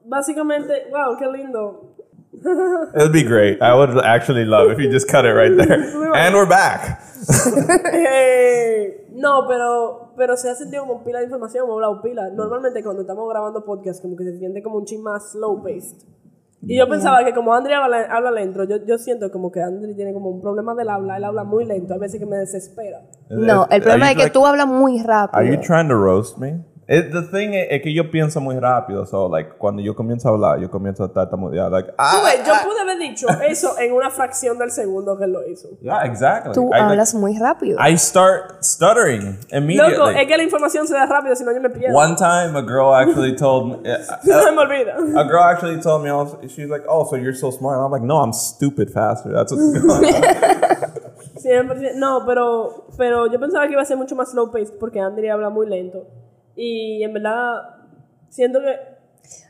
básicamente, wow, qué lindo. [laughs] It'd be great. I would actually love if you just cut it right there. [laughs] And we're back. [laughs] Eh, no, pero, pero se ha sentido como pila de información, hemos hablado pila. Normalmente cuando estamos grabando podcast, como que se siente como un chin más slow paced. Y yo pensaba que como Andrea habla, habla lento, yo, yo siento como que Andrea tiene como un problema del habla, él habla muy lento, a veces que me desespera. No, el problema es que like- tú hablas muy rápido. Are you trying to roast me? It, the thing is, es que yo pienso muy rápido. So, like, cuando yo comienzo a hablar, yo comienzo a tartamudear. Like, Tú ah, ves, yo pude haber dicho eso en una fracción del segundo que él lo hizo. yeah, exactly. Tú I, like, hablas muy rápido. I start stuttering immediately. Loco, es que la información se da rápido, si no yo me pierdo. One time, a girl actually told me, [laughs] No me olvida. a girl actually told me, she's like, oh, so you're so smart. And I'm like, no, I'm stupid faster. That's what's going on. [laughs] 100%. No, pero, pero yo pensaba que iba a ser mucho más slow paced porque Andrea habla muy lento. Y en verdad, siento que.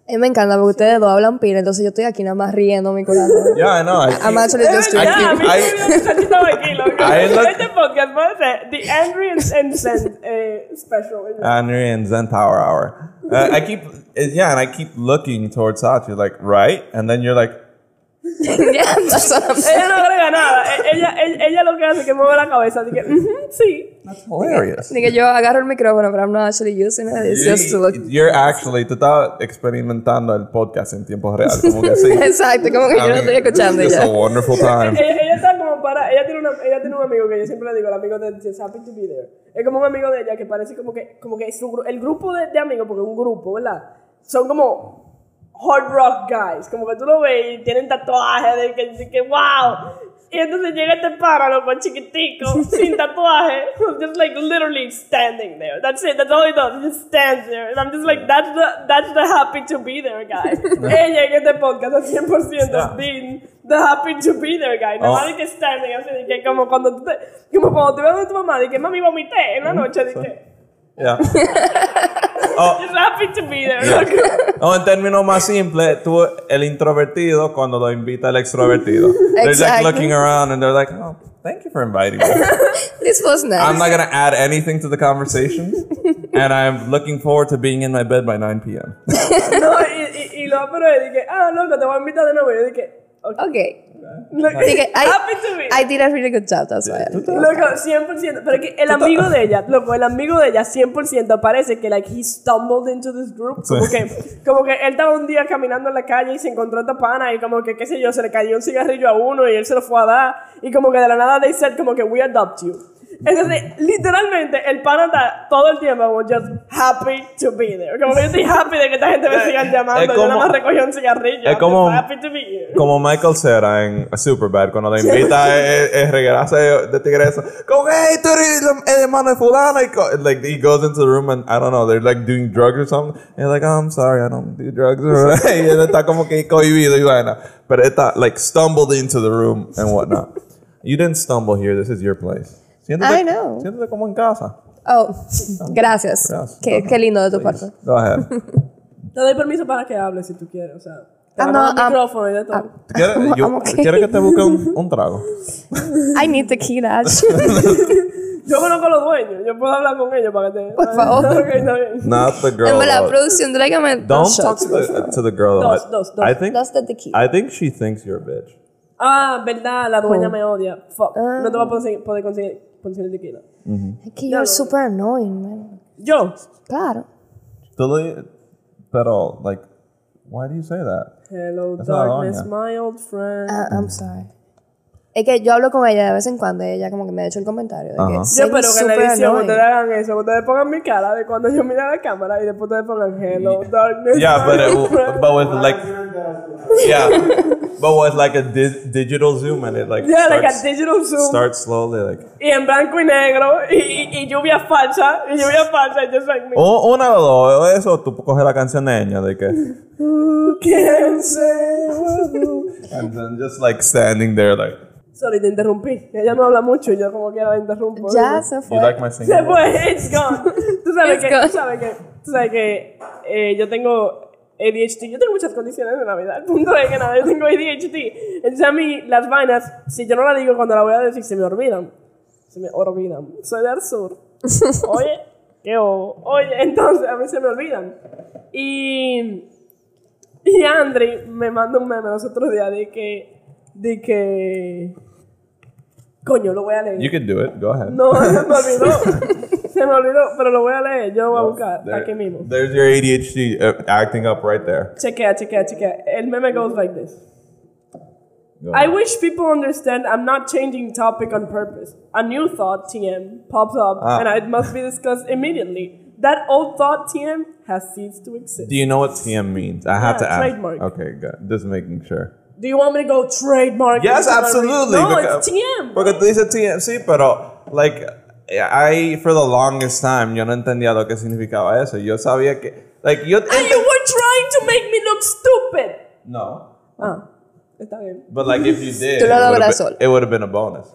A mí me encanta porque ustedes dos hablan pila, entonces yo estoy aquí nada más riendo mi corazón. [laughs] yeah, I know. I I'm actually just Es verdad, I a keep- mí I- se me olvidó que Santi estaba aquí, loco. I look- Este podcast puede ser The Andrew and, Sen eh, Special. Henry and Zen Power Hour. Uh, I keep, yeah, and I keep looking towards Sachi, like, right? And then you're like, Saying. [laughs] ella no agrega nada. E- Ella, ella, ella lo que hace es que mueve la cabeza. Así que, "Ujú, sí. that's hilarious. Digo, yo agarro el micrófono, but I'm not actually using it. It's just to look. You're actually, tú estabas experimentando el podcast en tiempo real, como que sí. [laughs] Exacto, como que yo lo estoy escuchando It's ya. a wonderful [laughs] time. Ella, ella está como para. Ella tiene, una, ella tiene un amigo que yo siempre le digo, el amigo de Just Happy to Be There. Es como un amigo de ella que parece como que, como que su el grupo de, de amigos, porque es un grupo, ¿verdad? Son como hard rock guys. Como que tú lo ves y tienen tatuajes de que, de que wow. Y entonces llega este pana, loco, chiquitico, [laughs] sin tatuaje, just like literally standing there. That's it, that's all he does, he just stands there. And I'm just like, that's the, that's the happy to be there guy. [laughs] Ella en este podcast al 100% Yeah. being the happy to be there guy. Oh. más de que standing, así de que como cuando tú te, como cuando te ves de tu mamá, de que mami vomité en la noche, de que, Yeah. [laughs] just happy to be there. loco. O en términos más simples, tú, el introvertido, cuando lo invita el extrovertido. They're like looking around and they're like, oh, thank you for inviting me. [laughs] This was nice. I'm not gonna add anything to the conversation, [laughs] and I'm looking forward to being in my bed by 9 p.m. [laughs] No, y, y, y lo pero que, ah, loco, te voy a invitar de nuevo. Y yo dije, ok. Okay. Loco, Dije, I, happy to be. I did a really good job, that's why. Loco, 100%. Pero que el amigo de ella, loco, el amigo de ella 100% parece que, like, he stumbled into this group. Como que, como que él estaba un día caminando en la calle y se encontró a esta pana y como que, qué sé yo, se le cayó un cigarrillo a uno y él se lo fue a dar. Y como que de la nada they said como que we adopt you. Entonces, literalmente, el pana está todo el tiempo como just happy to be there. Como que yo estoy happy de que esta gente me sigan llamando. es yo como- nada más recogí un cigarrillo. es como- happy to be here. Como Michael Cera en Superbad, cuando le invita a [laughs] el regrasa de, de tigresa. Como, hey, tú eres el, el hermano de fulano. Y like, he goes into the room and, I don't know, they're like doing drugs or something. And he's like, oh, I'm sorry, I don't do drugs. [laughs] y él está como que cohibido y vaina. Pero está, like, stumbled into the room and whatnot. You didn't stumble here, this is your place. Siéntate, I know. Siéntate como en casa. Oh, gracias. Gracias. Qué, qué lindo de tu parte. Go ahead. [laughs] Te doy permiso para que hables si tú quieres, o sea. Te Ah, no, el ah, micrófono y de todo. ¿Quieres, yo- I'm okay. ¿quieres que te busque un, un trago? [laughs] I need tequila. [laughs] Yo conozco a los dueños, yo puedo hablar con ellos para que te. Por favor. Ok, está bien. Not the girl. En though. producción, tráigame Don't talk to the, to the girl. Dos, dos, dos. I think Dos de tequila. I think she thinks you're a bitch. Ah, verdad, la dueña Oh. me odia. Fuck. Ah. No te vas a conseguir- poder conseguir, conseguir tequila. Es que you're super annoying, man. Yo. Claro. Le- Pero, like, why do you say that? Hello, la darkness, my old friend. Ah, I'm sorry. Es que yo hablo con ella de vez en cuando y ella como que me ha hecho el comentario de que. Yo espero que en la edición annoying. ustedes hagan eso, ustedes pongan mi cara de cuando yo miro a la cámara y después ustedes pongan hello, darkness. Yeah, but, it, but with like, yeah, but with like a di- digital zoom and it like Yeah, like a starts, digital zoom. starts slowly like. Y en blanco y negro, y, y, y lluvia falsa, y lluvia falsa, y just like me. O una de dos, o eso, tú coges la canción de ella de que, Who can say and then just like standing there like, Sorry, te interrumpí. Ella no habla mucho y yo como quiera la interrumpo. Ya se fue. you like my Se singing? fue, it's gone. Tú sabes It's que, gone. tú sabes que, tú sabes que eh, yo tengo ADHD. Yo tengo muchas condiciones de Navidad. El punto es que nada, yo tengo ADHD. Entonces a mí las vainas, si yo no las digo cuando las voy a decir, se me olvidan. Se me olvidan. Soy del sur. [laughs] Oye, qué o- Oye, entonces a mí se me olvidan. Y, y Andri me manda un meme los otros días de que, de que, coño, lo voy a leer. You can do it. Go ahead. No, me olvidó. [laughs] [laughs] se me olvidó, pero lo voy a leer. Yo voy a buscar There- aquí mismo. There's your ADHD uh, acting up right there. Chequea, chequea, chequea. El meme goes like this. Go I wish people understand I'm not changing topic on purpose. A new thought, TM, pops up Ah. and it must be discussed immediately. That old thought, TM, has ceased to exist. Do you know what TM means? I have Yeah, to ask. trademark. Okay, good. Just making sure. Do you want me to go trademark? Yes, absolutely. No, because- it's TM. Porque tú dices TM, sí, pero, like, I, for the longest time, yo no entendía lo que significaba eso. Yo sabía que, like, yo... And you were trying to make me look stupid. No. Ah, está bien. But, like, if you [laughs] did, Tú lo it would've logras been- solo. it would have been a bonus.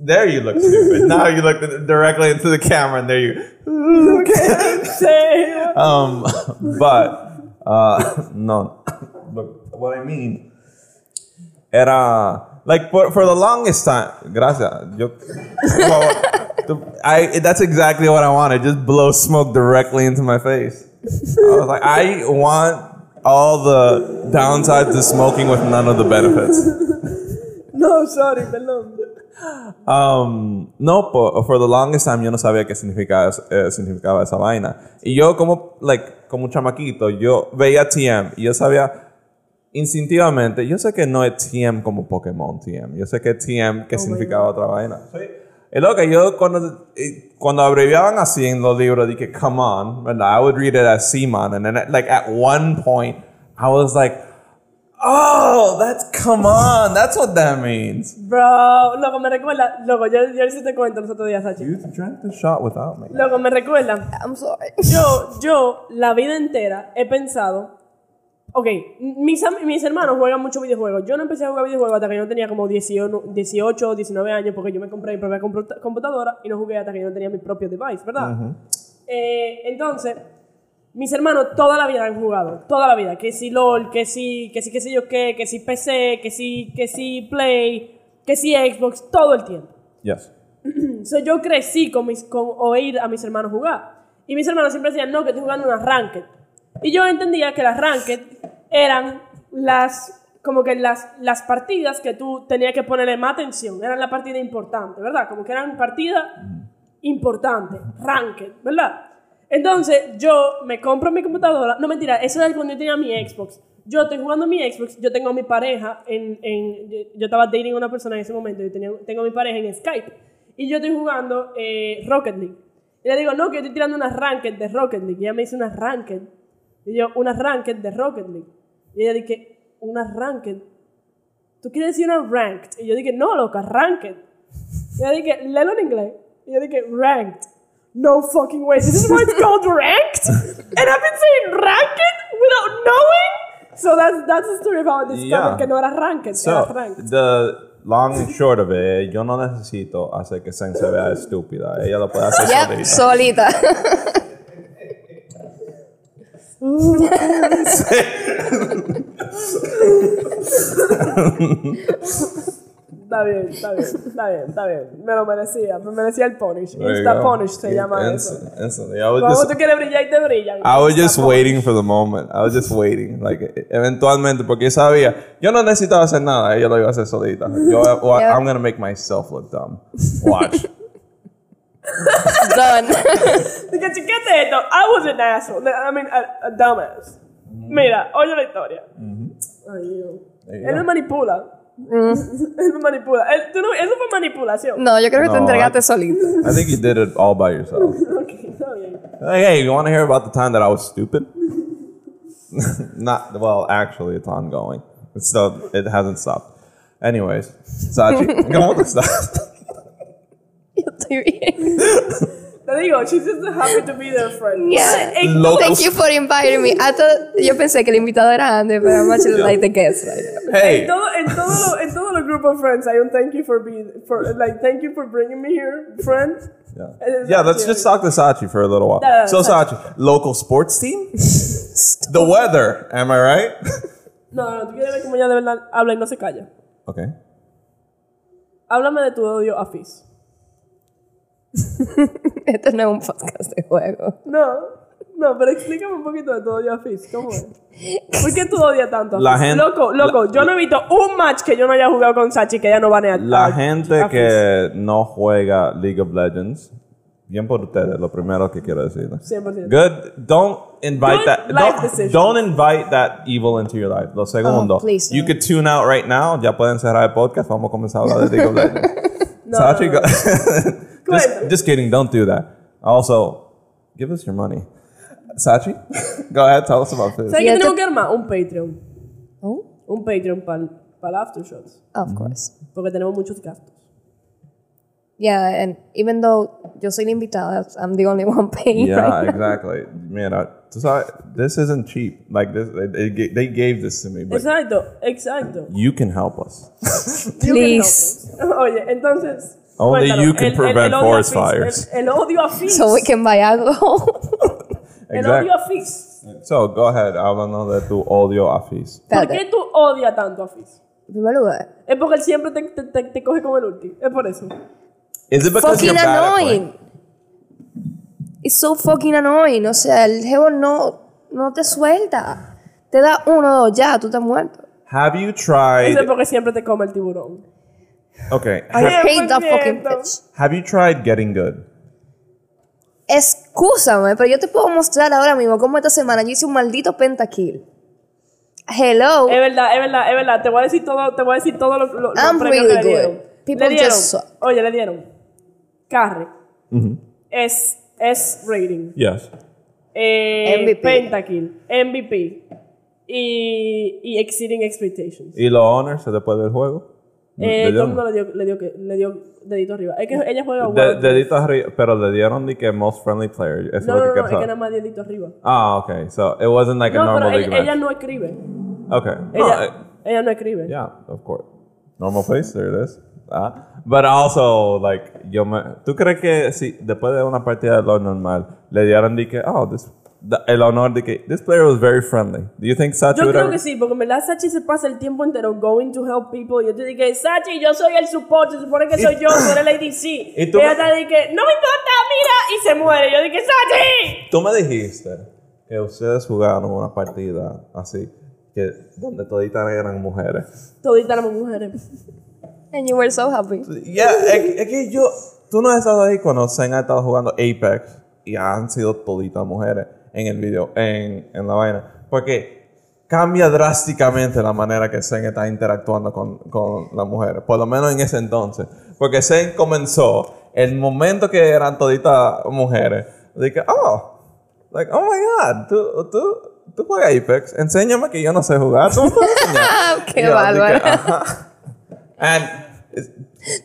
there you look stupid. [laughs] now you look directly into the camera and there you... [laughs] Say, Um, but uh, no. But what I mean era like for, for the longest time. Gracias. Yo, [laughs] I that's exactly what I wanted. Just blow smoke directly into my face. I was like, I want all the downsides to smoking with none of the benefits. [laughs] no, sorry, perdón. Um, no, por, for the longest time yo no sabía qué significaba, eh, significaba esa vaina. Y yo como, like, como un chamaquito, yo veía TM y yo sabía instintivamente, yo sé que no es TM como Pokémon TM, yo sé que es TM que significaba otra vaina. Es lo que yo cuando, eh, cuando abreviaban así en los libros, dije, come on, ¿verdad? I would read it as Seaman, and then like at one point, I was like, oh, that's come on, that's what that means. Bro, loco, me recuerda. Loco, yo, yo sí te cuento los otros días, Sachi. You drank the shot without me. Loco, me recuerda. I'm sorry. Yo, yo, la vida entera he pensado. Ok, mis, mis hermanos juegan mucho videojuegos. Yo no empecé a jugar videojuegos hasta que yo tenía como 18, 18 o 19 años, porque yo me compré mi propia computa- computadora y no jugué hasta que yo no tenía mi propio device, ¿verdad? Eh, entonces, mis hermanos toda la vida han jugado, toda la vida. Que si LOL, que si, que si, qué sé yo qué, que si PC, que si, que si Play, que si Xbox, todo el tiempo. Yes. [clears throat] So, yo crecí con, mis, con oír a mis hermanos jugar. Y mis hermanos siempre decían, no, que estoy jugando una ranked. Y yo entendía que las ranked eran las, como que las, las partidas que tú tenías que ponerle más atención. Eran la partida importante, ¿verdad? Como que eran partidas importantes, ranked, ¿verdad? Entonces, yo me compro mi computadora. No, mentira, eso era cuando yo tenía mi Xbox. Yo estoy jugando mi Xbox, yo tengo a mi pareja en... en yo, yo estaba dating a una persona en ese momento, yo tenía, tengo a mi pareja en Skype. Y yo estoy jugando eh, Rocket League. Y le digo, no, que yo estoy tirando una ranked de Rocket League. Y ella me dice una ranked. Y yo, una ranked de Rocket League. Y ella dice, una ranked. ¿Tú quieres decir una ranked? Y yo dije, no, loca, ranked. Y ella dije, léelo en inglés. Y yo dije, ranked. No fucking way. This is why it's called ranked? And I've been saying ranked without knowing? So that's, that's the story of how I discovered Yeah. que no era ranked, era So, ranked. the long and short of it, yo no necesito hacer que Sen se vea estúpida. Ella lo puede hacer Yep, solita. solita. [laughs] Está bien, está bien, está bien, está bien. Me lo merecía, me merecía el punish. Insta punish se llama eso. Inst- Instantly. I was Cuando just, tú quieres brillar y te brillan. I was Insta just punish. waiting for the moment. I was just waiting. Like, eventualmente, porque yo sabía, yo no necesitaba hacer nada. Ella lo iba a hacer solita. Yo, [laughs] well, Yeah. I'm gonna make myself look dumb. Watch. Done. [laughs] Dije, chequete esto. I was an asshole. I mean, a, a dumbass. Mm-hmm. Mira, oye la historia. Mm-hmm. Ay, Dios. There Él me manipula. Mm. Él me manipula. Él- tú no- eso fue manipulación. No, yo creo que te No, entregaste I- solito. I think you did it all by yourself. [laughs] Ok, está bien. Hey, hey, you want to hear about the time that I was stupid? [laughs] Not well, actually, it's ongoing. It's still, it hasn't stopped. Anyways, Sachi, ¿cómo tú estás? Yo estoy bien. Te digo, she's just happy to be their friend. Yeah. Thank you for inviting me. I thought, yo pensé que el invitado era Andy, pero I'm actually like the guest right now. Hey, En todo, en todo lo, en todo lo group of friends hay un thank you for being, for, like, thank you for bringing me here, friend. yeah, It is yeah. Let's actually- just talk to Sachi for a little while. No, no, so, Sachi. Sachi, local sports team, the weather. Am I right? No, no, tú quieres ver cómo ella de verdad habla y no se calla. okay. Háblame de tu odio a Fizz. [laughs] Esto no es un podcast de juego. No, no, pero explícame un poquito de tu odio a Fizz. ¿Cómo es? ¿Por qué tú odias tanto a La gente- Loco, loco, yo no he visto un match que yo no haya jugado con Sachi que ella no banea La a- gente a que no juega League of Legends, bien por ustedes, lo primero que quiero decir. 100%. Good. Don't invite Good that. life Don't, don't invite that evil into your life. Lo segundo, Oh, please you don't. could tune out right now. Ya pueden cerrar el podcast. Vamos a comenzar a hablar de League of Legends. [laughs] No, Sachi, no. [laughs] just, just kidding. Don't do that. Also, give us your money. Sachi, [laughs] go ahead. Tell us about this. ¿Sabes Y qué este- tenemos que armar? Un Patreon. Oh, Un Patreon para el Aftershots. of mm-hmm. course. Porque tenemos muchos gastos. Yeah, and even though yo soy la invitada, I'm the only one paying Yeah, right now. [laughs] exactly. Mira, tú sabes, this isn't cheap. Like this, they, they gave this to me, but Exacto, exacto. you can help us. You can Please. help us. [laughs] Oye, entonces. Only you can prevent a forest fires. El, el odio a. So we can buy alcohol. [laughs] El odio a Fizz. So, go ahead, háblanos de tu odio a Fizz. ¿Por qué tú odias tanto a Fizz? En primer lugar, Es porque él siempre te, te, te, te coge con el ulti. Es por eso. Is it because fucking you're bad at annoying. It's so fucking annoying. O sea, el jevo no, no te suelta. Te da uno dos, ya, tú estás muerto. Have you tried? Eso es porque siempre te come el tiburón. Okay. I ha- hate that fucking 100%. bitch. have you tried getting good? Excúsame, pero yo te puedo mostrar ahora mismo cómo esta semana yo hice un maldito pentakill. Hello. Es verdad, es verdad, es verdad. Te voy a decir todo, te voy a decir todo lo, lo, los I'm premios really que le good. dieron. People le dieron, just suck. oye, le dieron carry, es, es rating, Yes. eh, MVP. pentakill, MVP y, y exceeding expectations. ¿Y los honors después del juego? Eh, mundo le dio, le dio, que- le dio dedito arriba. Es que ella juega De- World. dedito arriba, pero le dieron de que most friendly player. Eso no, es lo no, que no, quiero es que nada más dedito arriba. Ah, okay. So it wasn't like a No, pero normal league ella, ella no escribe. Okay. No, Ella, it- ella no escribe. Yeah, of course. Normal face, there it is. Ah, but also, like, yo me, ¿tú crees que si después de una partida de lo normal le dieron de que, oh, this, el honor de que this player was very friendly? Do you think Sachi Yo creo ever- que sí, porque en verdad Sachi se pasa el tiempo entero going to help people. Yo te dije, Sachi, yo soy el support, se supone que soy yo, tú eres la ADC. [laughs] ¿Y tú- ella te dije, no me importa, mira, y se muere. Yo dije, Sachi. Tú me dijiste que ustedes jugaron una partida así, que donde toditas eran mujeres. Toditas éramos mujeres. And you were so happy. Yeah, es, es que yo, tú no has estado ahí cuando Zen ha estado jugando Apex y han sido toditas mujeres en el video, en, en la vaina. Porque cambia drásticamente la manera que Zen está interactuando con, con las mujeres, por lo menos en ese entonces. Porque Zen comenzó, el momento que eran toditas mujeres, dije, oh, like, oh my god, tú, tú, tú juegas Apex, enséñame que yo no sé jugar, tú me puedes enseñar. [laughs] Qué bárbaro. dije, "Ajá". And,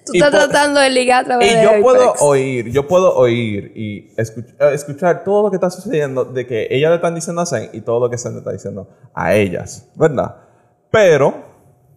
Tú estás tratando de ligar a través y de yo Apex. puedo oír, yo puedo oír y escuch- eh, escuchar todo lo que está sucediendo de que ella le están diciendo a Zen y todo lo que Zen le está diciendo a ellas, ¿verdad? Pero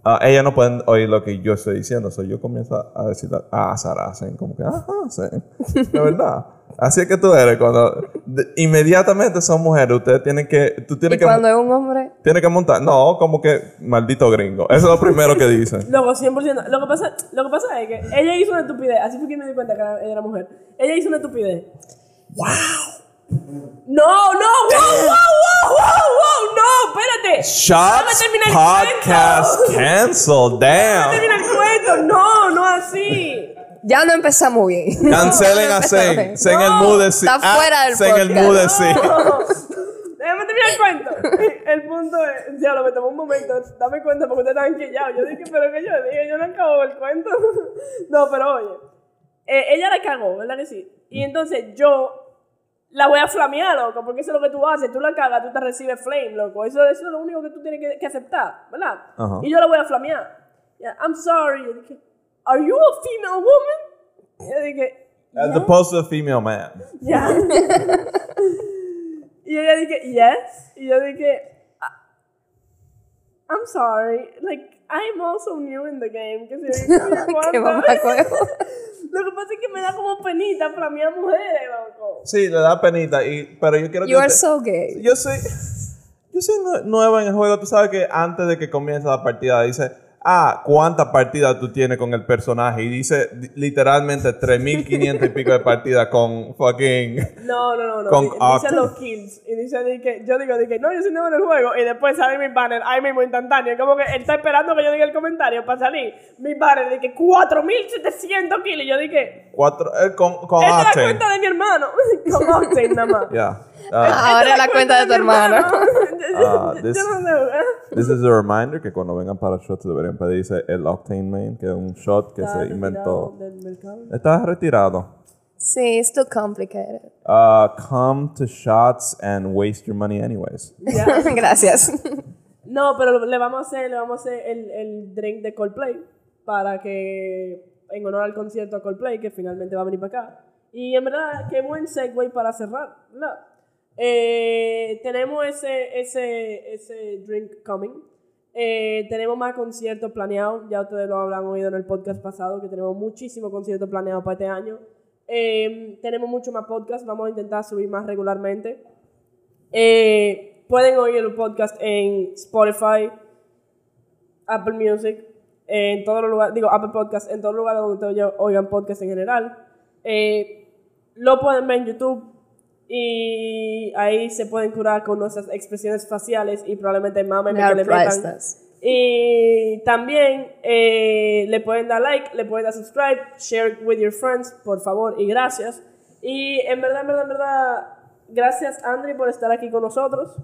ah, ellas no pueden oír lo que yo estoy diciendo, so yo comienzo a decir a Sara a Zen, como que, ajá, Zen, [laughs] de verdad. Así es que tú eres cuando de- inmediatamente son mujeres, ustedes tienen que, tú Y tienes que, cuando es un hombre, tienes que montar, no, como que maldito gringo, eso es lo primero que dicen. [laughs] Luego, 100%. Lo que, pasa, lo que pasa es que ella hizo una estupidez. Así fue que me di cuenta que era- ella era mujer. Ella hizo una estupidez. ¡Wow! No, no, wow, wow, wow, wow, wow, no, espérate. Shots podcast canceled, damn. Termina el cuento. No, no así. Ya no empezamos bien. [laughs] Cancelen No a Zen. Zen el mude sí. está fuera del Zen el mude sí. [laughs] Déjame terminar el cuento. el punto es, ya lo me tomó un momento, dame cuenta porque ustedes estaban quillados. Yo dije, pero que yo dije, yo no acabo el cuento. [laughs] no, pero oye, eh, ella le cagó, ¿verdad que sí? Y entonces yo la voy a flamear, loco, porque eso es lo que tú haces. Tú la cagas, tú te recibes flame, loco. Eso, eso es lo único que tú tienes que, que aceptar, ¿verdad? Ajá. Y yo la voy a flamear. Yeah, I'm sorry. Yo dije, ¿Are you a female woman? Y yo dije, As opposed to a female man. ya. [laughs] y ella dije, yes. Y yo dije, "Ah, I'm sorry. Like, I'm also new in the game. Que dije, [laughs] Qué mamacuevo. [laughs] Lo que pasa es que me da como penita flamear mujeres, loco. Sí, le da penita, y, pero yo quiero You que are te- so gay. Yo soy. Yo soy nue- nueva en el juego. Tú sabes que antes de que comience la partida dice. Ah, ¿cuántas partidas tú tienes con el personaje? Y dice di- literalmente 3500 y pico de partidas con fucking. No, no, no, no. [laughs] Con Di- dice los kills. Y dice di que, yo digo, di que, no, yo soy nuevo en el juego. Y después sale mi banner ahí mismo instantáneo. Como que él está esperando que yo diga el comentario para salir. Mi banner de que 4700 kills. Y yo dije, Cuatro, eh, con con esta es la Octane. cuenta de mi hermano. [laughs] Con [laughs] Octane nada más. Yeah. Ah, Ahora es la cuenta de tu hermano. [laughs] Ah, Yo- this- no this is a reminder que cuando vengan para shots deberían pedirse el Octane Main, que es un shot que Está se inventó. retirado del mercado. Está retirado. Sí, it's too complicated. Uh, come to shots and waste your money anyways. [laughs] Gracias. No, pero le vamos a hacer, le vamos a hacer el, el drink de Coldplay para que, en honor al concierto de Coldplay, que finalmente va a venir para acá. Y en verdad, qué buen segue para cerrar, ¿verdad? Eh, tenemos ese, ese, ese drink coming. Eh, tenemos más conciertos planeados, ya ustedes lo habrán oído en el podcast pasado, que tenemos muchísimos conciertos planeados para este año. Eh, tenemos mucho más podcast, vamos a intentar subir más regularmente. Eh, pueden oír el podcast en Spotify, Apple Music, en todos los lugares, digo Apple Podcast, en todos los lugares donde ustedes oigan podcast en general. Lo pueden ver en YouTube y ahí se pueden curar con nuestras expresiones faciales y probablemente memes que le metan. Y también eh, le pueden dar like, le pueden dar subscribe, share with your friends, por favor, y gracias. Y en verdad, en verdad, en verdad, gracias Andri por estar aquí con nosotros.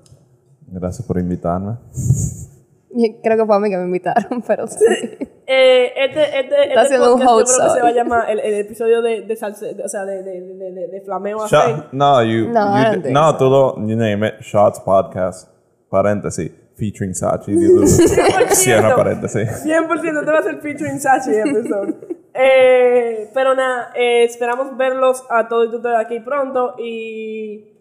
Gracias por invitarme. [laughs] Creo que fue a mí que me invitaron, pero sí. [laughs] Eh, este este, este haciendo un podcast yo host creo que se va a llamar el, el episodio de, de, salse- de- o sea, de, de, de, de, de flameo a Shot- no, you, No, you think no, so. tú lo, you name it, Shots Podcast, paréntesis, featuring Sachi, [laughs] cierra paréntesis. 100% te va a hacer featuring Sachi episode. eh, pero nada, eh, esperamos verlos a todos y ustedes aquí pronto y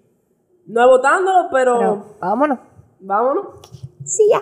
no votándolo, pero, Pero vámonos. vámonos. Sí, ya.